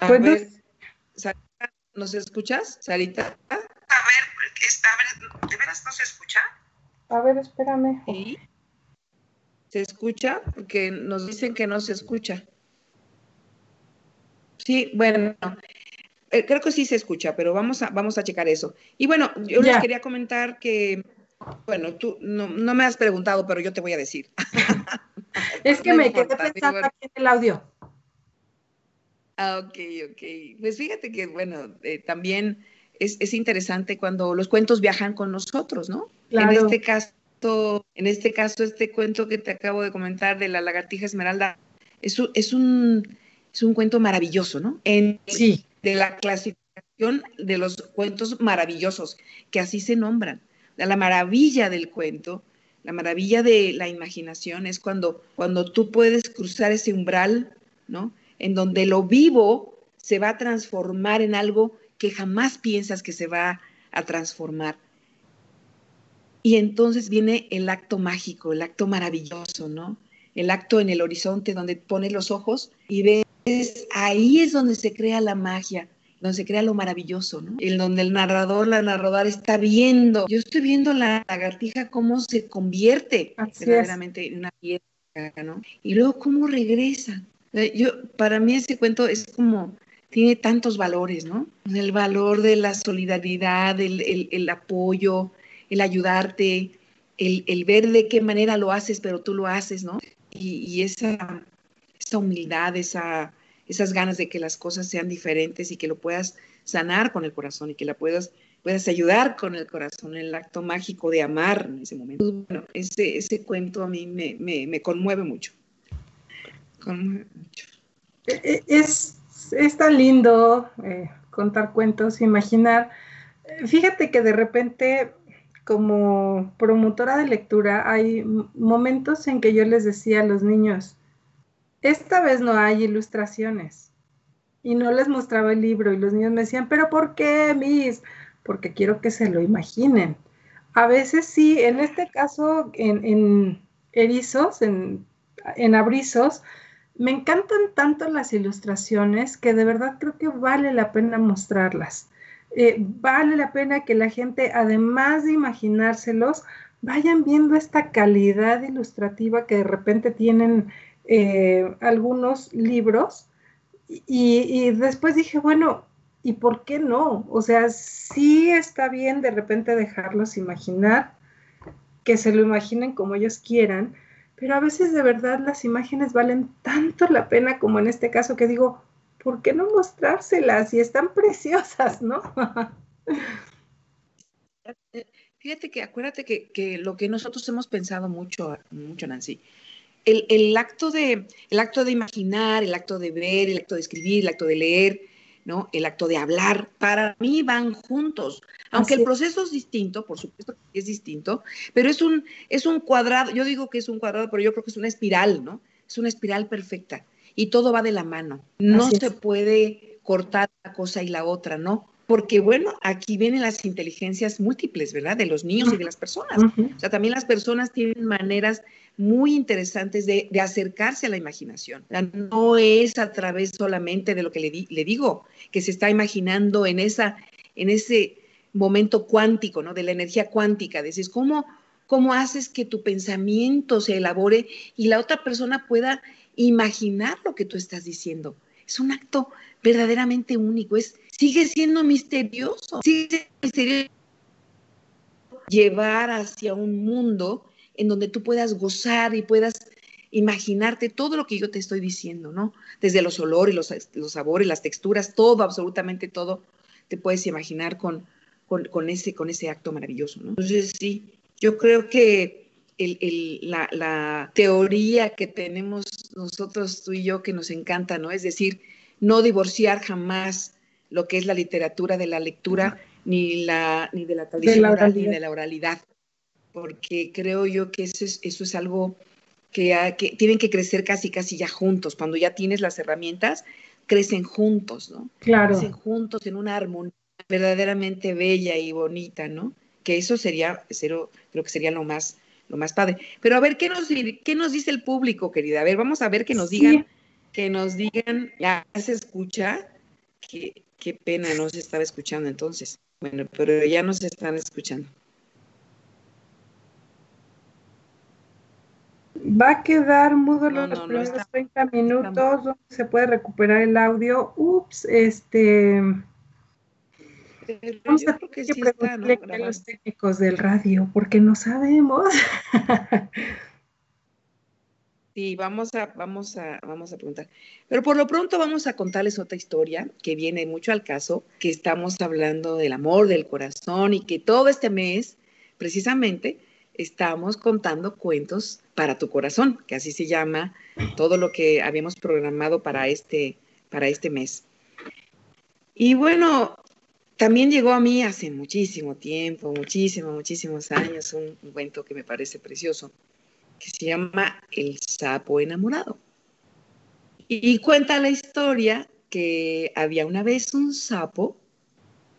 A pues ver, Sarita, ¿nos escuchas, Sarita? A ver, a ver, ¿de veras no se escucha? A ver, espérame. ¿Sí? ¿Se escucha? Porque nos dicen que no se escucha. Sí, bueno, eh, creo que sí se escucha, pero vamos a, vamos a checar eso. Y bueno, yo les quería comentar que, bueno, tú no, me has preguntado, pero yo te voy a decir. es que me quedé pensando aquí en el audio. Ah, ok, ok. Pues fíjate que, bueno, eh, también es, es, interesante cuando los cuentos viajan con nosotros, ¿no? En este caso, en este caso, este cuento que te acabo de comentar de la lagartija esmeralda, es un, es un, es un cuento maravilloso, ¿no? En, sí de la clasificación de los cuentos maravillosos, que así se nombran. La maravilla del cuento, la maravilla de la imaginación es cuando, cuando tú puedes cruzar ese umbral, ¿no? En donde lo vivo se va a transformar en algo que jamás piensas que se va a transformar. Y entonces viene el acto mágico, el acto maravilloso, ¿no? El acto en el horizonte donde pones los ojos y ves ahí es donde se crea la magia, donde se crea lo maravilloso, ¿no? El donde el narrador, la narradora está viendo. Yo estoy viendo la lagartija cómo se convierte verdaderamente en una piedra, ¿no? Y luego cómo regresa. Eh, yo, para mí ese cuento es como, tiene tantos valores, ¿no? El valor de la solidaridad, el, apoyo, el ayudarte, el, ver de qué manera lo haces, pero tú lo haces, ¿no? y esa, humildad, esa, esas ganas de que las cosas sean diferentes y que lo puedas sanar con el corazón y que la puedas, puedas ayudar con el corazón, el acto mágico de amar en ese momento. Bueno, ese, ese cuento a mí me, me. Conmueve mucho. E, e, es, es tan lindo eh, contar cuentos, imaginar. Fíjate que de repente como promotora de lectura hay momentos en que yo les decía a los niños, esta vez no hay ilustraciones. Y no les mostraba el libro y los niños me decían, pero ¿por qué, Miss? Porque quiero que se lo imaginen. A veces sí, en este caso, en, erizos, en, en abrizos, me encantan tanto las ilustraciones que de verdad creo que vale la pena mostrarlas. Eh, vale la pena que la gente, además de imaginárselos, vayan viendo esta calidad ilustrativa que de repente tienen eh, algunos libros y, después dije, bueno, ¿y por qué no? O sea, sí está bien de repente dejarlos imaginar, que se lo imaginen como ellos quieran, pero a veces de verdad las imágenes valen tanto la pena como en este caso que digo, ¿por qué no mostrárselas? Y están preciosas, ¿no? Fíjate que acuérdate que, que, lo que nosotros hemos pensado mucho, mucho, Nancy, el, acto de, el acto de imaginar, el acto de ver, el acto de escribir, el acto de leer, ¿no? El acto de hablar, para mí van juntos. Aunque el proceso es distinto, por supuesto que es distinto, pero es un, es un cuadrado, yo digo que es un cuadrado, pero yo creo que es una espiral, ¿no? Es una espiral perfecta y todo va de la mano. No se puede cortar una cosa y la otra, ¿no? Porque bueno, aquí vienen las inteligencias múltiples, ¿verdad? De los niños y de las personas. O sea, también las personas tienen maneras muy interesantes de, acercarse a la imaginación. No es a través solamente de lo que le, digo, que se está imaginando en, esa, en ese momento cuántico, ¿no? De la energía cuántica. Decís, ¿cómo, ¿cómo haces que tu pensamiento se elabore y la otra persona pueda imaginar lo que tú estás diciendo? Es un acto verdaderamente único, es, sigue siendo misterioso, sigue siendo misterioso llevar hacia un mundo en donde tú puedas gozar y puedas imaginarte todo lo que yo te estoy diciendo, ¿no? Desde los olores, los, los sabores, las texturas, todo, absolutamente todo, te puedes imaginar con, con, ese, con ese acto maravilloso, ¿no? Entonces, sí, yo creo que la, la, teoría que tenemos nosotros, tú y yo, que nos encanta, ¿no? Es decir, no divorciar jamás lo que es la literatura de la lectura, ni, la, ni de la tradición ni de la oralidad porque creo yo que eso es, eso es algo que, tienen que crecer casi, casi ya juntos. Cuando ya tienes las herramientas, crecen juntos, ¿no? Claro. Crecen juntos en una armonía verdaderamente bella y bonita, ¿no? Que eso sería, creo que sería lo más, lo más padre. Pero a ver, ¿qué nos, qué nos dice el público, querida? A ver, vamos a ver que nos digan, que nos digan, ya se escucha, qué, qué pena, no se estaba escuchando entonces. Bueno, pero ya nos están escuchando. Va a quedar mudo los primeros 30 minutos, donde se puede recuperar el audio. Ups, este... Vamos a que preguntarle a los técnicos del radio, porque no sabemos. Sí, vamos a, vamos, a, vamos a preguntar. Pero por lo pronto vamos a contarles otra historia que viene mucho al caso, que estamos hablando del amor, del corazón y que todo este mes, precisamente, estamos contando cuentos para tu corazón, que así se llama todo lo que habíamos programado para este, para este mes. Y bueno, también llegó a mí hace muchísimo tiempo, muchísimos, muchísimos años, un cuento que me parece precioso que se llama El sapo enamorado. Y cuenta la historia que había una vez un sapo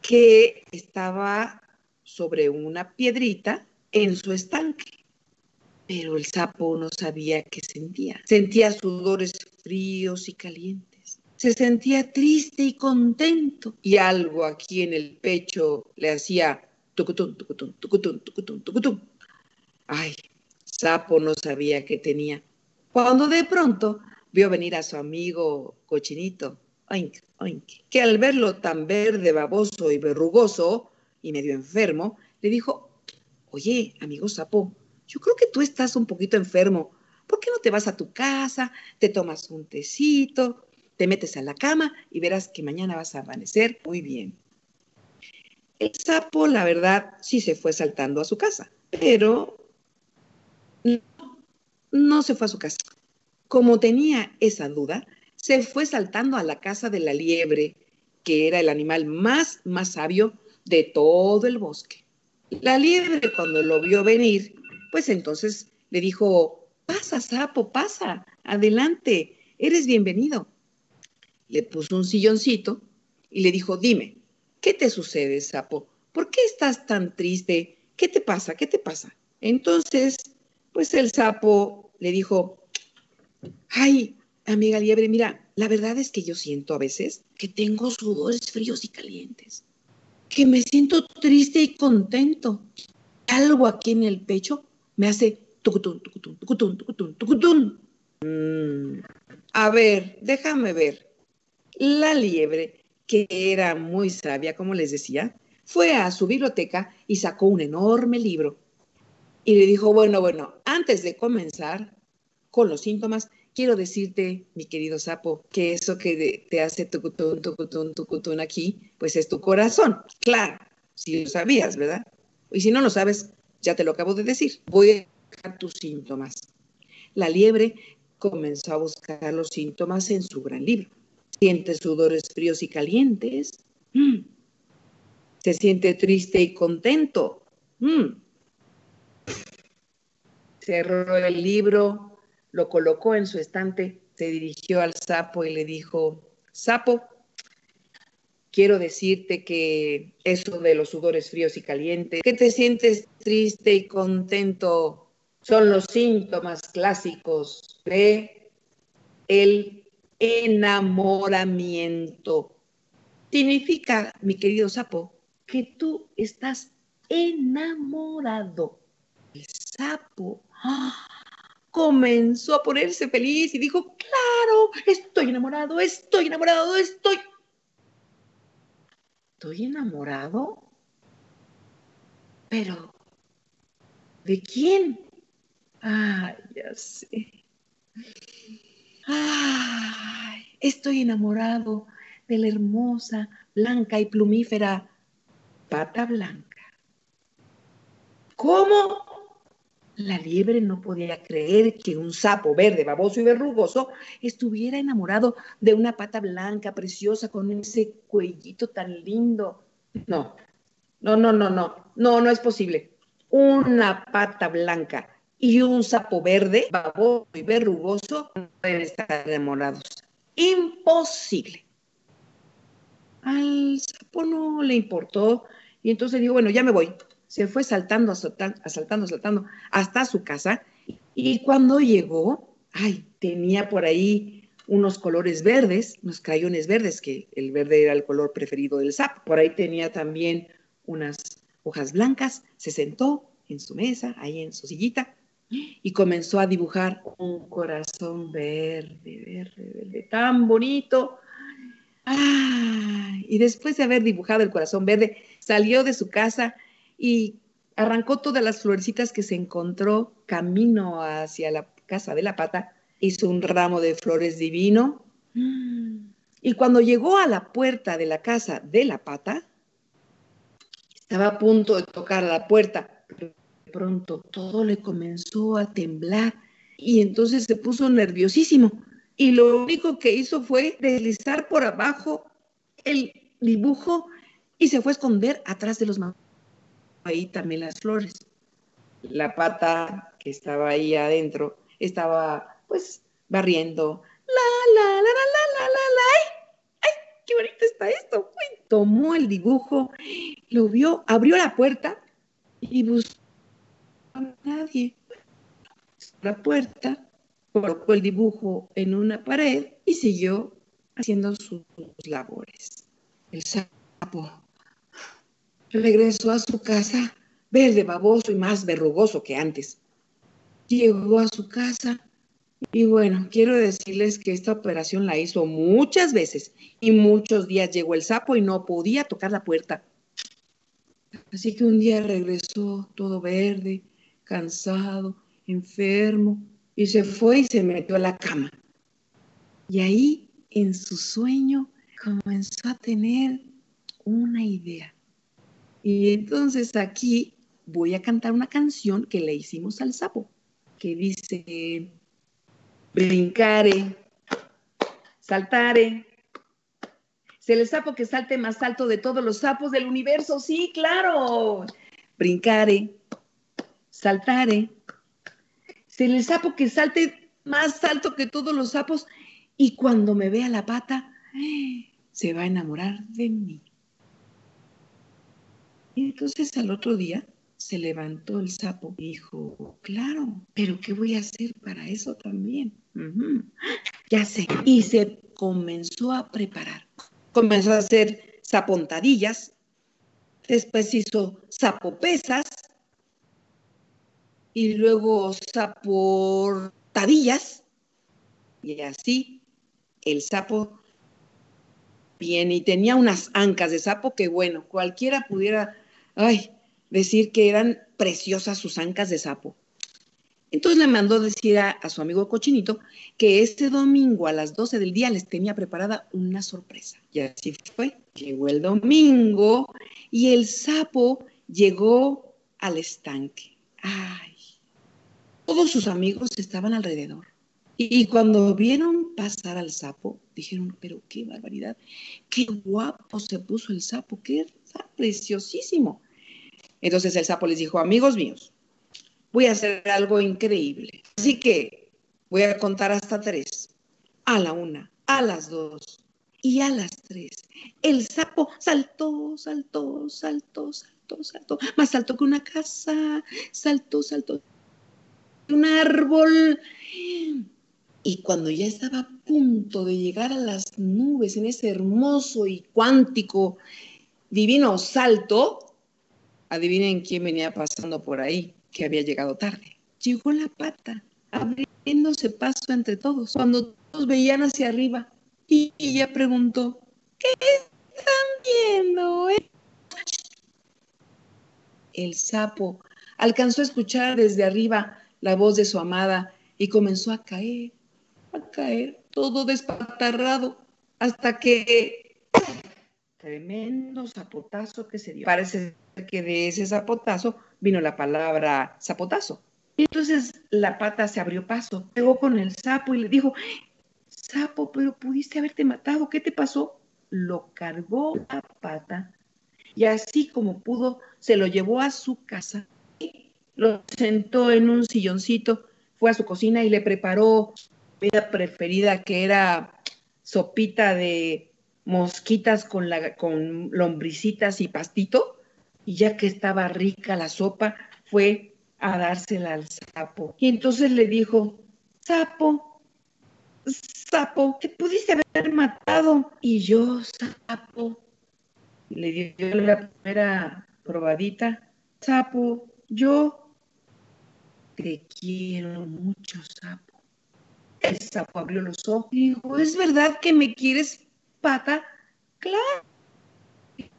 que estaba sobre una piedrita en su estanque, pero el sapo no sabía qué sentía. Sentía sudores fríos y calientes. Se sentía triste y contento y algo aquí en el pecho le hacía tucutún, tucutún, tucutún, tucutún, tucutún. Ay, Sapo no sabía qué tenía. Cuando de pronto vio venir a su amigo cochinito, oink, oink, que al verlo tan verde, baboso y verrugoso y medio enfermo, le dijo, oye, amigo Sapo, yo creo que tú estás un poquito enfermo. ¿Por qué no te vas a tu casa, te tomas un tecito, te metes a la cama y verás que mañana vas a amanecer muy bien? El sapo, la verdad, sí se fue saltando a su casa, pero no se fue a su casa. Como tenía esa duda, se fue saltando a la casa de la liebre, que era el animal más, más sabio de todo el bosque. La liebre cuando lo vio venir, pues entonces le dijo, pasa, sapo, pasa, adelante, eres bienvenido. Le puso un silloncito y le dijo, dime, ¿qué te sucede, sapo? ¿Por qué estás tan triste? ¿Qué te pasa? ¿Qué te pasa? Entonces pues el sapo le dijo, ay, amiga liebre, mira, la verdad es que yo siento a veces que tengo sudores fríos y calientes, que me siento triste y contento. Algo aquí en el pecho me hace tucutún, tucutún, tucutún, tucutún, tucutún. Mm, a ver, déjame ver. La liebre, que era muy sabia, como les decía, fue a su biblioteca y sacó un enorme libro y le dijo, bueno, bueno, antes de comenzar con los síntomas, quiero decirte, mi querido sapo, que eso que te hace tucutún, tucutún, tucutún aquí, pues es tu corazón. Claro, si lo sabías, ¿verdad? Y si no lo sabes, ya te lo acabo de decir. Voy a buscar tus síntomas. La liebre comenzó a buscar los síntomas en su gran libro. Siente sudores fríos y calientes. Mm. Se siente triste y contento. Mm cerró el libro, lo colocó en su estante, se dirigió al sapo y le dijo, sapo, quiero decirte que eso de los sudores fríos y calientes, que te sientes triste y contento, son los síntomas clásicos de el enamoramiento. Significa, mi querido sapo, que tú estás enamorado. El sapo comenzó a ponerse feliz y dijo, claro, estoy enamorado, estoy enamorado, estoy... ¿Estoy enamorado? Pero, ¿de quién? Ay, ya sé. Ay, estoy enamorado de la hermosa, blanca y plumífera pata blanca. ¿Cómo? La liebre no podía creer que un sapo verde, baboso y verrugoso estuviera enamorado de una pata blanca, preciosa, con ese cuellito tan lindo. No, no, no, no, no, no, no es posible. Una pata blanca y un sapo verde, baboso y verrugoso, pueden estar enamorados. Imposible. Al sapo no le importó y entonces dijo, bueno, ya me voy se fue saltando, saltando, saltando hasta su casa y cuando llegó, ay, tenía por ahí unos colores verdes, unos crayones verdes, que el verde era el color preferido del sapo. Por ahí tenía también unas hojas blancas, se sentó en su mesa, ahí en su sillita, y comenzó a dibujar un corazón verde, verde, verde, tan bonito. Ah, y después de haber dibujado el corazón verde, salió de su casa y arrancó todas las florecitas que se encontró camino hacia la casa de la pata, hizo un ramo de flores divino. Y cuando llegó a la puerta de la casa de la pata, estaba a punto de tocar la puerta, pero de pronto todo le comenzó a temblar y entonces se puso nerviosísimo. Y lo único que hizo fue deslizar por abajo el dibujo y se fue a esconder atrás de los ahí también las flores. La pata que estaba ahí adentro estaba pues barriendo. La, la, la, la, la, la, la, ay, qué bonito está esto. tomó el dibujo, lo vio, abrió la puerta y buscó a nadie. La puerta, colocó el dibujo en una pared y siguió haciendo sus labores. El sapo regresó a su casa verde, baboso y más verrugoso que antes. Llegó a su casa y bueno, quiero decirles que esta operación la hizo muchas veces y muchos días llegó el sapo y no podía tocar la puerta. Así que un día regresó todo verde, cansado, enfermo y se fue y se metió a la cama. Y ahí, en su sueño, comenzó a tener una idea. Y entonces aquí voy a cantar una canción que le hicimos al sapo, que dice, brincare, saltare. Es el sapo que salte más alto de todos los sapos del universo, sí, claro. Brincare, saltare. Es el sapo que salte más alto que todos los sapos y cuando me vea la pata, se va a enamorar de mí. Y entonces al otro día se levantó el sapo y dijo, claro, pero ¿qué voy a hacer para eso también? Ya sé. Y se comenzó a preparar. Comenzó a hacer zapontadillas, después hizo zapopesas y luego zaportadillas. Y así el sapo bien y tenía unas ancas de sapo que bueno, cualquiera pudiera ay, decir que eran preciosas sus ancas de sapo. Entonces le mandó decir a, su amigo Cochinito que este domingo a las 12 del día les tenía preparada una sorpresa. Y así fue. Llegó el domingo y el sapo llegó al estanque. Ay, todos sus amigos estaban alrededor. Y, y cuando vieron pasar al sapo, dijeron, pero qué barbaridad, qué guapo se puso el sapo, qué preciosísimo. Entonces el sapo les dijo, amigos míos, voy a hacer algo increíble. Así que voy a contar hasta tres. A la una, a las dos y a las tres. El sapo saltó, saltó, saltó, saltó, saltó. Más saltó que una casa. Saltó, saltó. Un árbol. Y cuando ya estaba a punto de llegar a las nubes en ese hermoso y cuántico divino salto, Adivinen quién venía pasando por ahí, que había llegado tarde. Llegó la pata, abriéndose paso entre todos, cuando todos veían hacia arriba. Y ella preguntó, ¿qué están viendo? Eh? El sapo alcanzó a escuchar desde arriba la voz de su amada y comenzó a caer, a caer, todo despatarrado, hasta que tremendo zapotazo que se dio. Parece que de ese zapotazo vino la palabra zapotazo. Y entonces la pata se abrió paso, pegó con el sapo y le dijo, sapo, pero pudiste haberte matado, ¿qué te pasó? Lo cargó a pata y así como pudo, se lo llevó a su casa, lo sentó en un silloncito, fue a su cocina y le preparó comida preferida que era sopita de mosquitas con, la, con lombricitas y pastito, y ya que estaba rica la sopa, fue a dársela al sapo. Y entonces le dijo, sapo, sapo, te pudiste haber matado. Y yo, sapo, le dio la primera probadita, sapo, yo, te quiero mucho, sapo. El sapo abrió los ojos y dijo, ¿es verdad que me quieres, pata? Claro.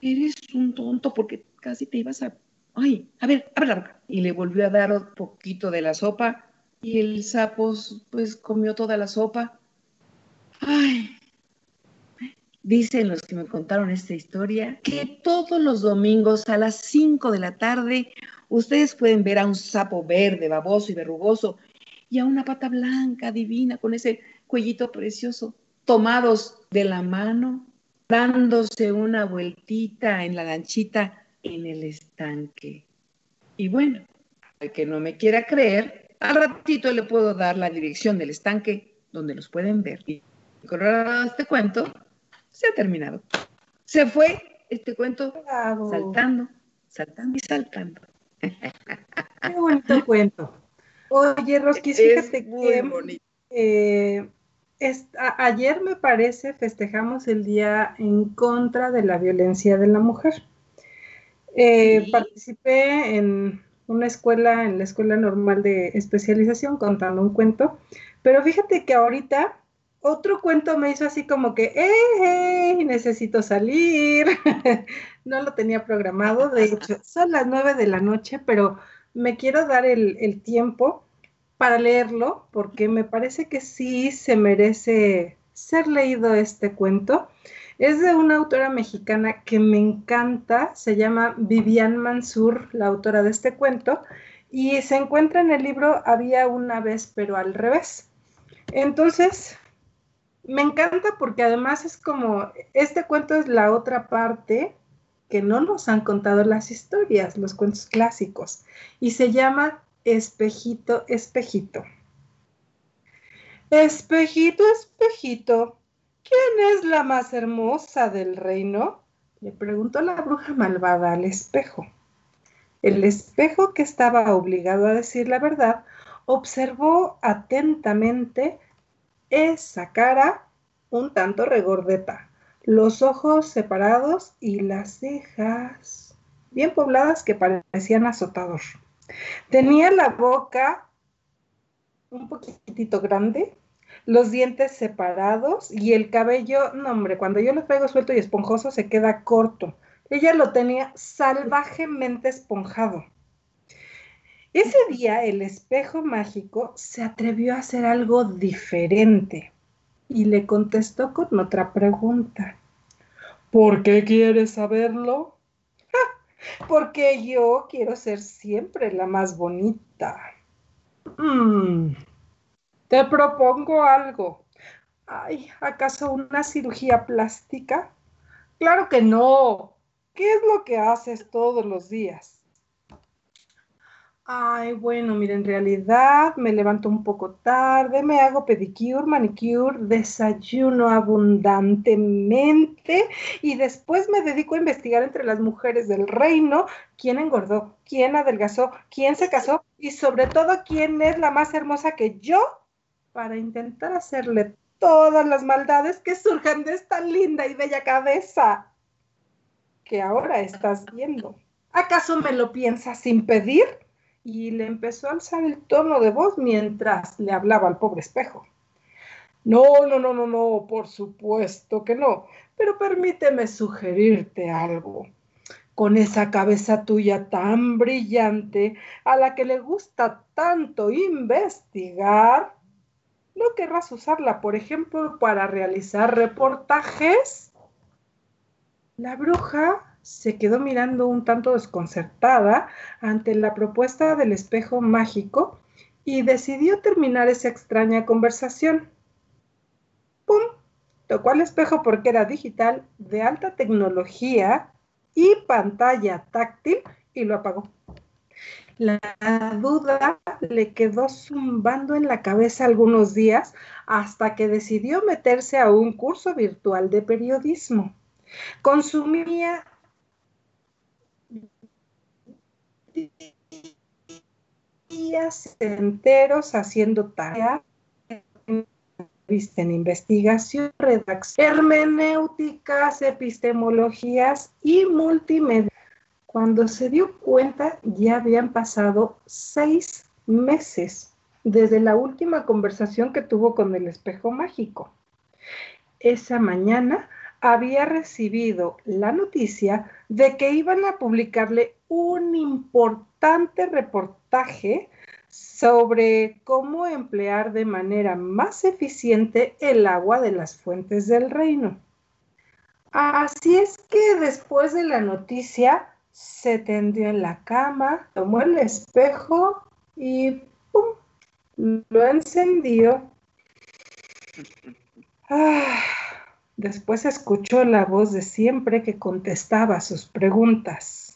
Eres un tonto porque casi te ibas a... Ay, a ver, abre la boca. Y le volvió a dar un poquito de la sopa y el sapo pues comió toda la sopa. Ay, dicen los que me contaron esta historia que todos los domingos a las 5 de la tarde ustedes pueden ver a un sapo verde, baboso y verrugoso y a una pata blanca, divina, con ese cuellito precioso, tomados de la mano, dándose una vueltita en la lanchita en el estanque. Y bueno, al que no me quiera creer, al ratito le puedo dar la dirección del estanque donde los pueden ver. Y con este cuento se ha terminado. Se fue este cuento saltando, saltando y saltando. Qué bonito cuento. Oye, Rosquis, fíjate que eh, ayer me parece festejamos el día en contra de la violencia de la mujer. Eh, participé en una escuela, en la escuela normal de especialización, contando un cuento. Pero fíjate que ahorita otro cuento me hizo así como que, ¡eh! necesito salir. no lo tenía programado, de hecho, son las nueve de la noche, pero me quiero dar el, el tiempo para leerlo, porque me parece que sí se merece ser leído este cuento. Es de una autora mexicana que me encanta, se llama Vivian Mansur, la autora de este cuento, y se encuentra en el libro Había una vez, pero al revés. Entonces, me encanta porque además es como, este cuento es la otra parte que no nos han contado las historias, los cuentos clásicos, y se llama Espejito, Espejito. Espejito, espejito, ¿Quién es la más hermosa del reino? Le preguntó la bruja malvada al espejo. El espejo, que estaba obligado a decir la verdad, observó atentamente esa cara un tanto regordeta, los ojos separados y las cejas bien pobladas que parecían azotador. Tenía la boca un poquitito grande, los dientes separados y el cabello, no hombre, cuando yo lo traigo suelto y esponjoso se queda corto. Ella lo tenía salvajemente esponjado. Ese día el espejo mágico se atrevió a hacer algo diferente y le contestó con otra pregunta. ¿Por qué quieres saberlo? Porque yo quiero ser siempre la más bonita. Mm, te propongo algo. Ay, ¿acaso una cirugía plástica? Claro que no. ¿Qué es lo que haces todos los días? Ay, bueno, mira, en realidad me levanto un poco tarde, me hago pedicure, manicure, desayuno abundantemente y después me dedico a investigar entre las mujeres del reino quién engordó, quién adelgazó, quién se casó y sobre todo quién es la más hermosa que yo para intentar hacerle todas las maldades que surjan de esta linda y bella cabeza que ahora estás viendo. ¿Acaso me lo piensas sin pedir? Y le empezó a alzar el tono de voz mientras le hablaba al pobre espejo. No, no, no, no, no, por supuesto que no, pero permíteme sugerirte algo. Con esa cabeza tuya tan brillante, a la que le gusta tanto investigar, ¿No querrás usarla, por ejemplo, para realizar reportajes? La bruja se quedó mirando un tanto desconcertada ante la propuesta del espejo mágico y decidió terminar esa extraña conversación. ¡Pum! Tocó al espejo porque era digital, de alta tecnología y pantalla táctil y lo apagó. La duda le quedó zumbando en la cabeza algunos días hasta que decidió meterse a un curso virtual de periodismo. Consumía días enteros haciendo tareas en investigación, redacción, hermenéuticas, epistemologías y multimedia. Cuando se dio cuenta, ya habían pasado seis meses desde la última conversación que tuvo con el espejo mágico. Esa mañana había recibido la noticia de que iban a publicarle un importante reportaje sobre cómo emplear de manera más eficiente el agua de las fuentes del reino. Así es que después de la noticia se tendió en la cama, tomó el espejo y ¡pum! lo encendió. Ah, después escuchó la voz de siempre que contestaba sus preguntas.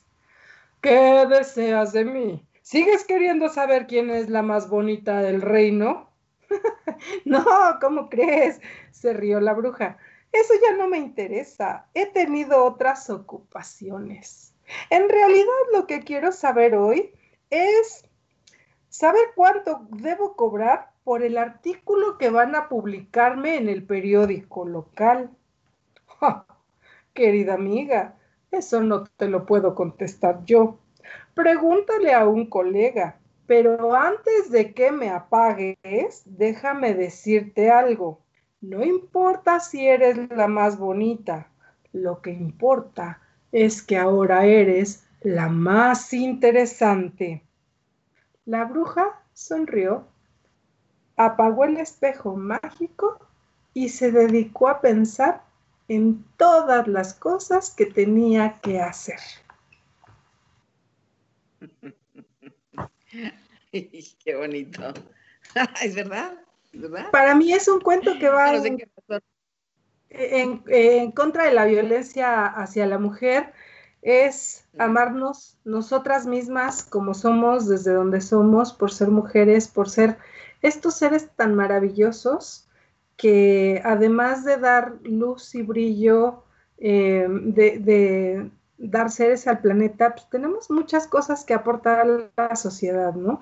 ¿Qué deseas de mí? ¿Sigues queriendo saber quién es la más bonita del reino? no, ¿cómo crees? se rió la bruja. Eso ya no me interesa. He tenido otras ocupaciones. En realidad lo que quiero saber hoy es saber cuánto debo cobrar por el artículo que van a publicarme en el periódico local. querida amiga, eso no te lo puedo contestar yo. Pregúntale a un colega, pero antes de que me apagues, déjame decirte algo. No importa si eres la más bonita, lo que importa es que ahora eres la más interesante. La bruja sonrió, apagó el espejo mágico y se dedicó a pensar en todas las cosas que tenía que hacer. Qué bonito. ¿Es verdad? Para mí es un cuento que va en, contra de la violencia hacia la mujer, es amarnos nosotras mismas como somos, desde donde somos, por ser mujeres, por ser estos seres tan maravillosos que además de dar luz y brillo, eh, de, dar seres al planeta, pues tenemos muchas cosas que aportar a la sociedad, ¿no?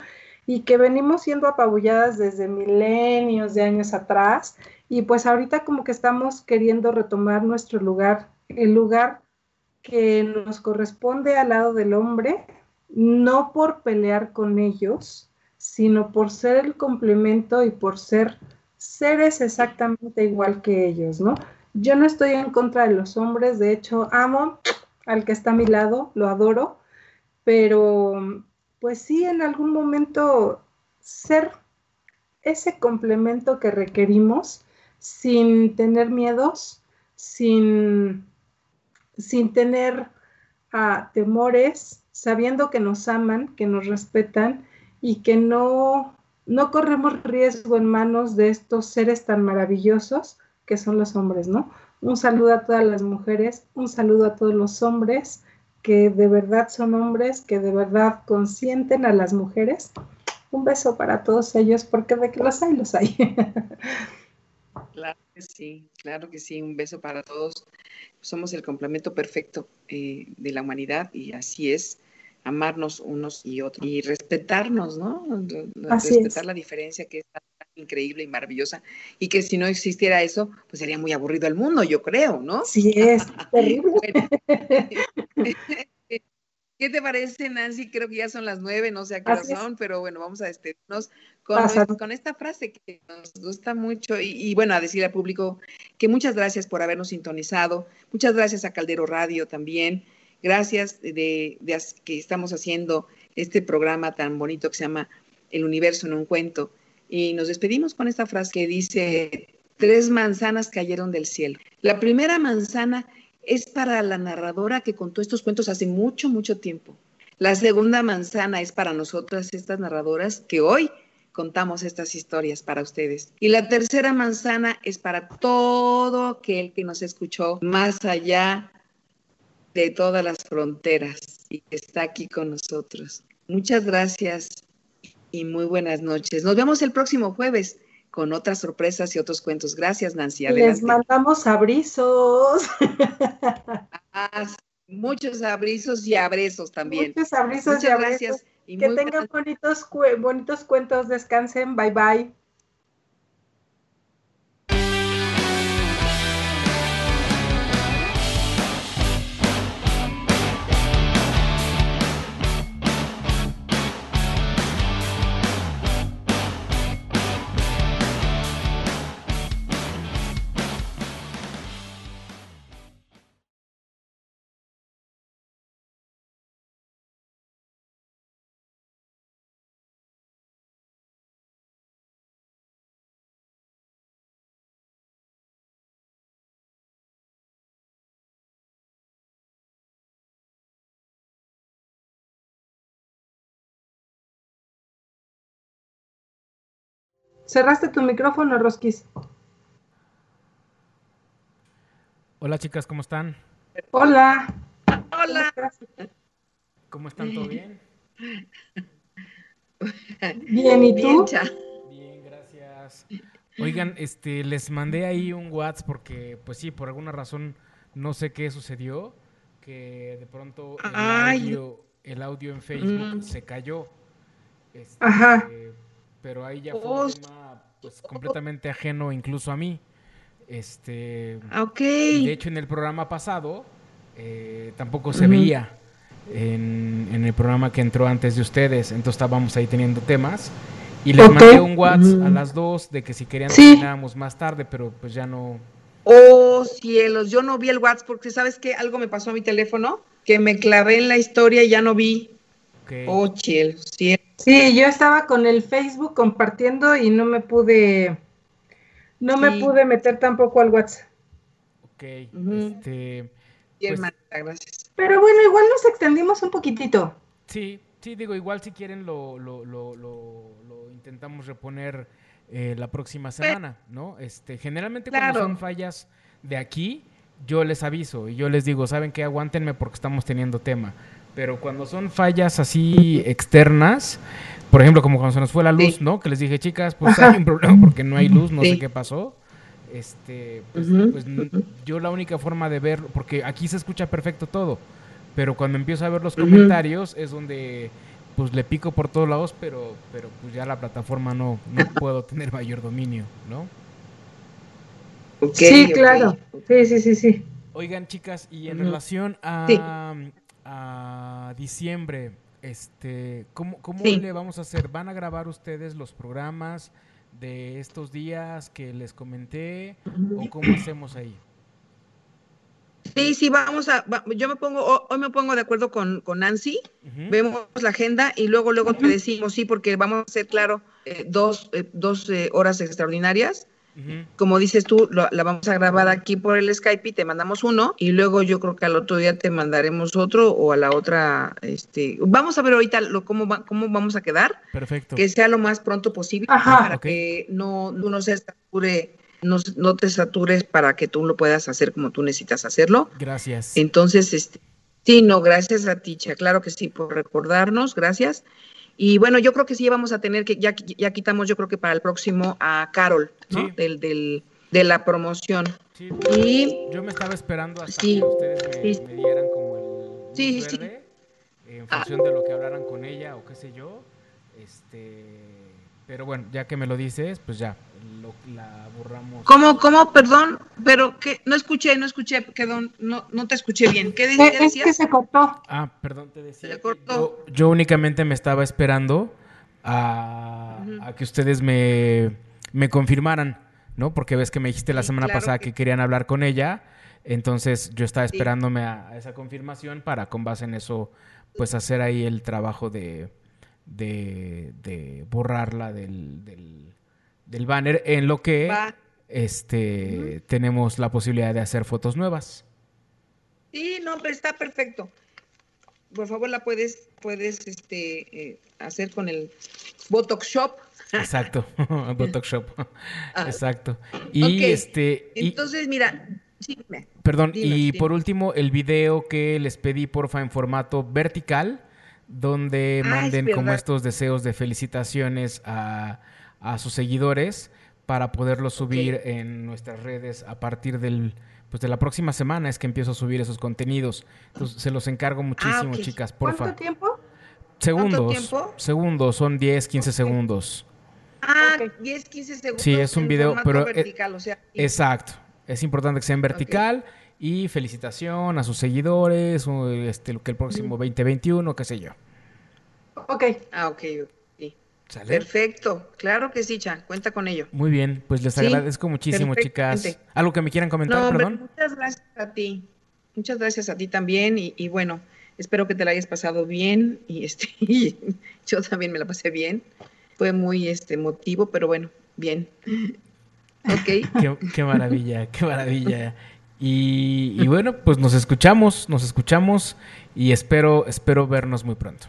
Y que venimos siendo apabulladas desde milenios de años atrás y pues ahorita como que estamos queriendo retomar nuestro lugar, el lugar que nos corresponde al lado del hombre, no por pelear con ellos, sino por ser el complemento y por ser seres exactamente igual que ellos, ¿no? Yo no estoy en contra de los hombres, de hecho amo al que está a mi lado, lo adoro, pero pues sí, en algún momento ser ese complemento que requerimos sin tener miedos, sin, sin tener ah, temores, sabiendo que nos aman, que nos respetan y que no, no corremos riesgo en manos de estos seres tan maravillosos que son los hombres, ¿no? Un saludo a todas las mujeres, un saludo a todos los hombres que de verdad son hombres, que de verdad consienten a las mujeres. Un beso para todos ellos, porque de que los hay, los hay. Claro que sí, claro que sí, un beso para todos. Somos el complemento perfecto eh, de la humanidad y así es, amarnos unos y otros y respetarnos, ¿no? Respetar la diferencia que es increíble y maravillosa y que si no existiera eso, pues sería muy aburrido el mundo, yo creo, ¿no? Sí, es terrible. ¿Qué te parece, Nancy? Creo que ya son las nueve, no sé a qué hora son, pero bueno, vamos a despedirnos con, con, esta frase que nos gusta mucho y, bueno, a decir al público que muchas gracias por habernos sintonizado, muchas gracias a Caldero Radio también, gracias de, que estamos haciendo este programa tan bonito que se llama El universo en un cuento. Y nos despedimos con esta frase que dice, tres manzanas cayeron del cielo. La primera manzana es para la narradora que contó estos cuentos hace mucho, mucho tiempo. La segunda manzana es para nosotras, estas narradoras, que hoy contamos estas historias para ustedes. Y la tercera manzana es para todo aquel que nos escuchó más allá de todas las fronteras y que está aquí con nosotros. Muchas gracias y muy buenas noches. Nos vemos el próximo jueves con otras sorpresas y otros cuentos. Gracias, Nancy. Les mandamos abrizos. Ah, muchos abrizos y abrazos también. Muchos abrizos y Gracias. que tengan bonitos, bonitos cuentos. Descansen. Bye, bye. Cerraste tu micrófono, Rosquis. Hola chicas, ¿cómo están? Hola. Hola. ¿Cómo están? ¿Todo bien? Bien, ¿y tú? Bien, gracias. Oigan, este, les mandé ahí un WhatsApp porque, pues sí, por alguna razón no sé qué sucedió, que de pronto el audio, el audio en Facebook mm. se cayó. Este, Ajá. Pero ahí ya fue un tema pues, completamente ajeno incluso a mí. Este, ok. De hecho, en el programa pasado eh, tampoco se veía en, el programa que entró antes de ustedes. Entonces estábamos ahí teniendo temas. Y les mandé un WhatsApp a las dos de que si querían sí. más tarde, pero pues ya no. Oh, cielos, yo no vi el WhatsApp porque sabes que algo me pasó a mi teléfono, que me clavé en la historia y ya no vi. Oh, cielos, cielos. Sí, yo estaba con el Facebook compartiendo y no me pude no me pude meter tampoco al WhatsApp. Ok, este... Bien, pues gracias. Pero bueno, igual nos extendimos un poquitito. Sí, sí, digo, igual si quieren lo, lo, lo, lo intentamos reponer eh, la próxima semana, ¿no? Este, generalmente cuando son fallas de aquí, yo les aviso y yo les digo, ¿saben qué? Aguántenme porque estamos teniendo tema. Pero cuando son fallas así externas, por ejemplo, como cuando se nos fue la luz, ¿no? Que les dije, chicas, pues hay un problema porque no hay luz, no sé qué pasó. Este, pues, pues yo la única forma de ver, porque aquí se escucha perfecto todo, pero cuando empiezo a ver los comentarios es donde pues le pico por todos lados, pero, pero pues ya la plataforma no, no puedo tener mayor dominio, ¿no? sí, claro. Sí, sí, sí, sí. Oigan, chicas, y en relación a, a diciembre, este, ¿cómo, cómo le vamos a hacer? ¿Van a grabar ustedes los programas de estos días que les comenté o cómo hacemos ahí? Sí, sí, vamos a, yo me pongo, hoy me pongo de acuerdo con, con Nancy, vemos la agenda y luego, luego te decimos, sí, porque vamos a hacer, claro, eh, dos, eh, dos eh, horas extraordinarias como dices tú, la vamos a grabar aquí por el Skype y te mandamos uno y luego yo creo que al otro día te mandaremos otro o a la otra, este, vamos a ver ahorita lo, cómo, cómo vamos a quedar. Perfecto. Que sea lo más pronto posible para que no, no se sature, no, no te satures para que tú lo puedas hacer como tú necesitas hacerlo. Gracias. Entonces, este, sí, no, gracias a ti, claro que sí, por recordarnos, gracias. Y bueno, yo creo que sí vamos a tener que, ya, ya quitamos yo creo que para el próximo a Carol, ¿no? Del, del, de la promoción. Sí, y yo me estaba esperando hasta que ustedes me, dieran como el sí, verde, en función de lo que hablaran con ella o qué sé yo. Este, pero bueno, ya que me lo dices, pues ya, lo, la borramos. ¿Cómo, cómo, perdón? Pero que no escuché, no escuché, quedó, no, no te escuché bien. ¿Qué, decías? Es que se cortó. Ah, perdón, te decía. Se cortó. Yo, únicamente me estaba esperando a, que ustedes me, me, confirmaran, ¿no? Porque ves que me dijiste la semana pasada que... querían hablar con ella. Entonces yo estaba esperándome a, esa confirmación para con base en eso, pues hacer ahí el trabajo de, de, de borrarla del, del del banner, en lo que este, tenemos la posibilidad de hacer fotos nuevas. Sí, no, pero está perfecto. Por favor, la puedes, puedes este, eh, hacer con el Botox Shop. Exacto, Botox Shop. Ah. Exacto. Y este. Entonces, mira. perdón, y por último, el video que les pedí, porfa, en formato vertical, donde manden como estos deseos de felicitaciones a a sus seguidores para poderlo subir en nuestras redes a partir del pues de la próxima semana es que empiezo a subir esos contenidos. Entonces, se los encargo muchísimo, ah, chicas, porfa. ¿Cuánto tiempo? Segundos. tiempo? Segundos, son 10, 15 segundos. Ah, 10, 15 segundos. Sí, es un video, pero vertical, o sea, exacto. Es importante que sea en vertical y felicitación a sus seguidores, este que el próximo 2021, qué sé yo. Ok. Ah, ok. Perfecto, claro que sí, Chan, cuenta con ello. Muy bien, pues les agradezco muchísimo, chicas. ¿Algo que me quieran comentar, perdón? Muchas gracias a ti, muchas gracias a ti también y, bueno, espero que te la hayas pasado bien y este yo también me la pasé bien. Fue muy este emotivo, pero bueno, bien. Ok. qué, maravilla, qué maravilla. Y, y bueno, pues nos escuchamos, nos escuchamos y espero, espero vernos muy pronto.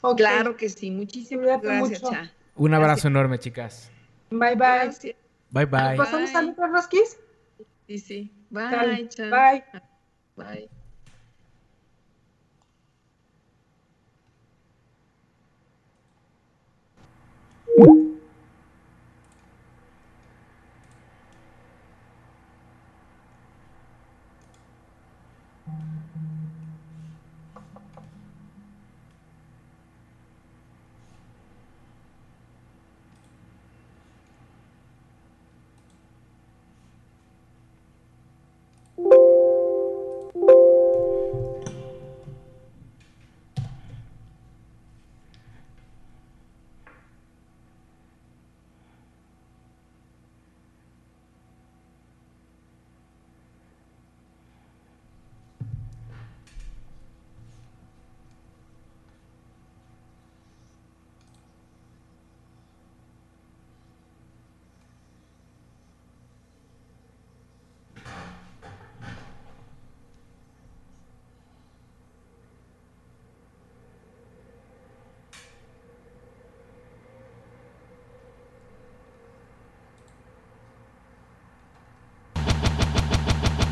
Okay. Claro que sí. Muchísimas gracias, Un abrazo enorme, chicas. Bye, bye. Bye, bye. ¿Pasamos a los rosquis? Sí, sí. Bye, Bye. Bye.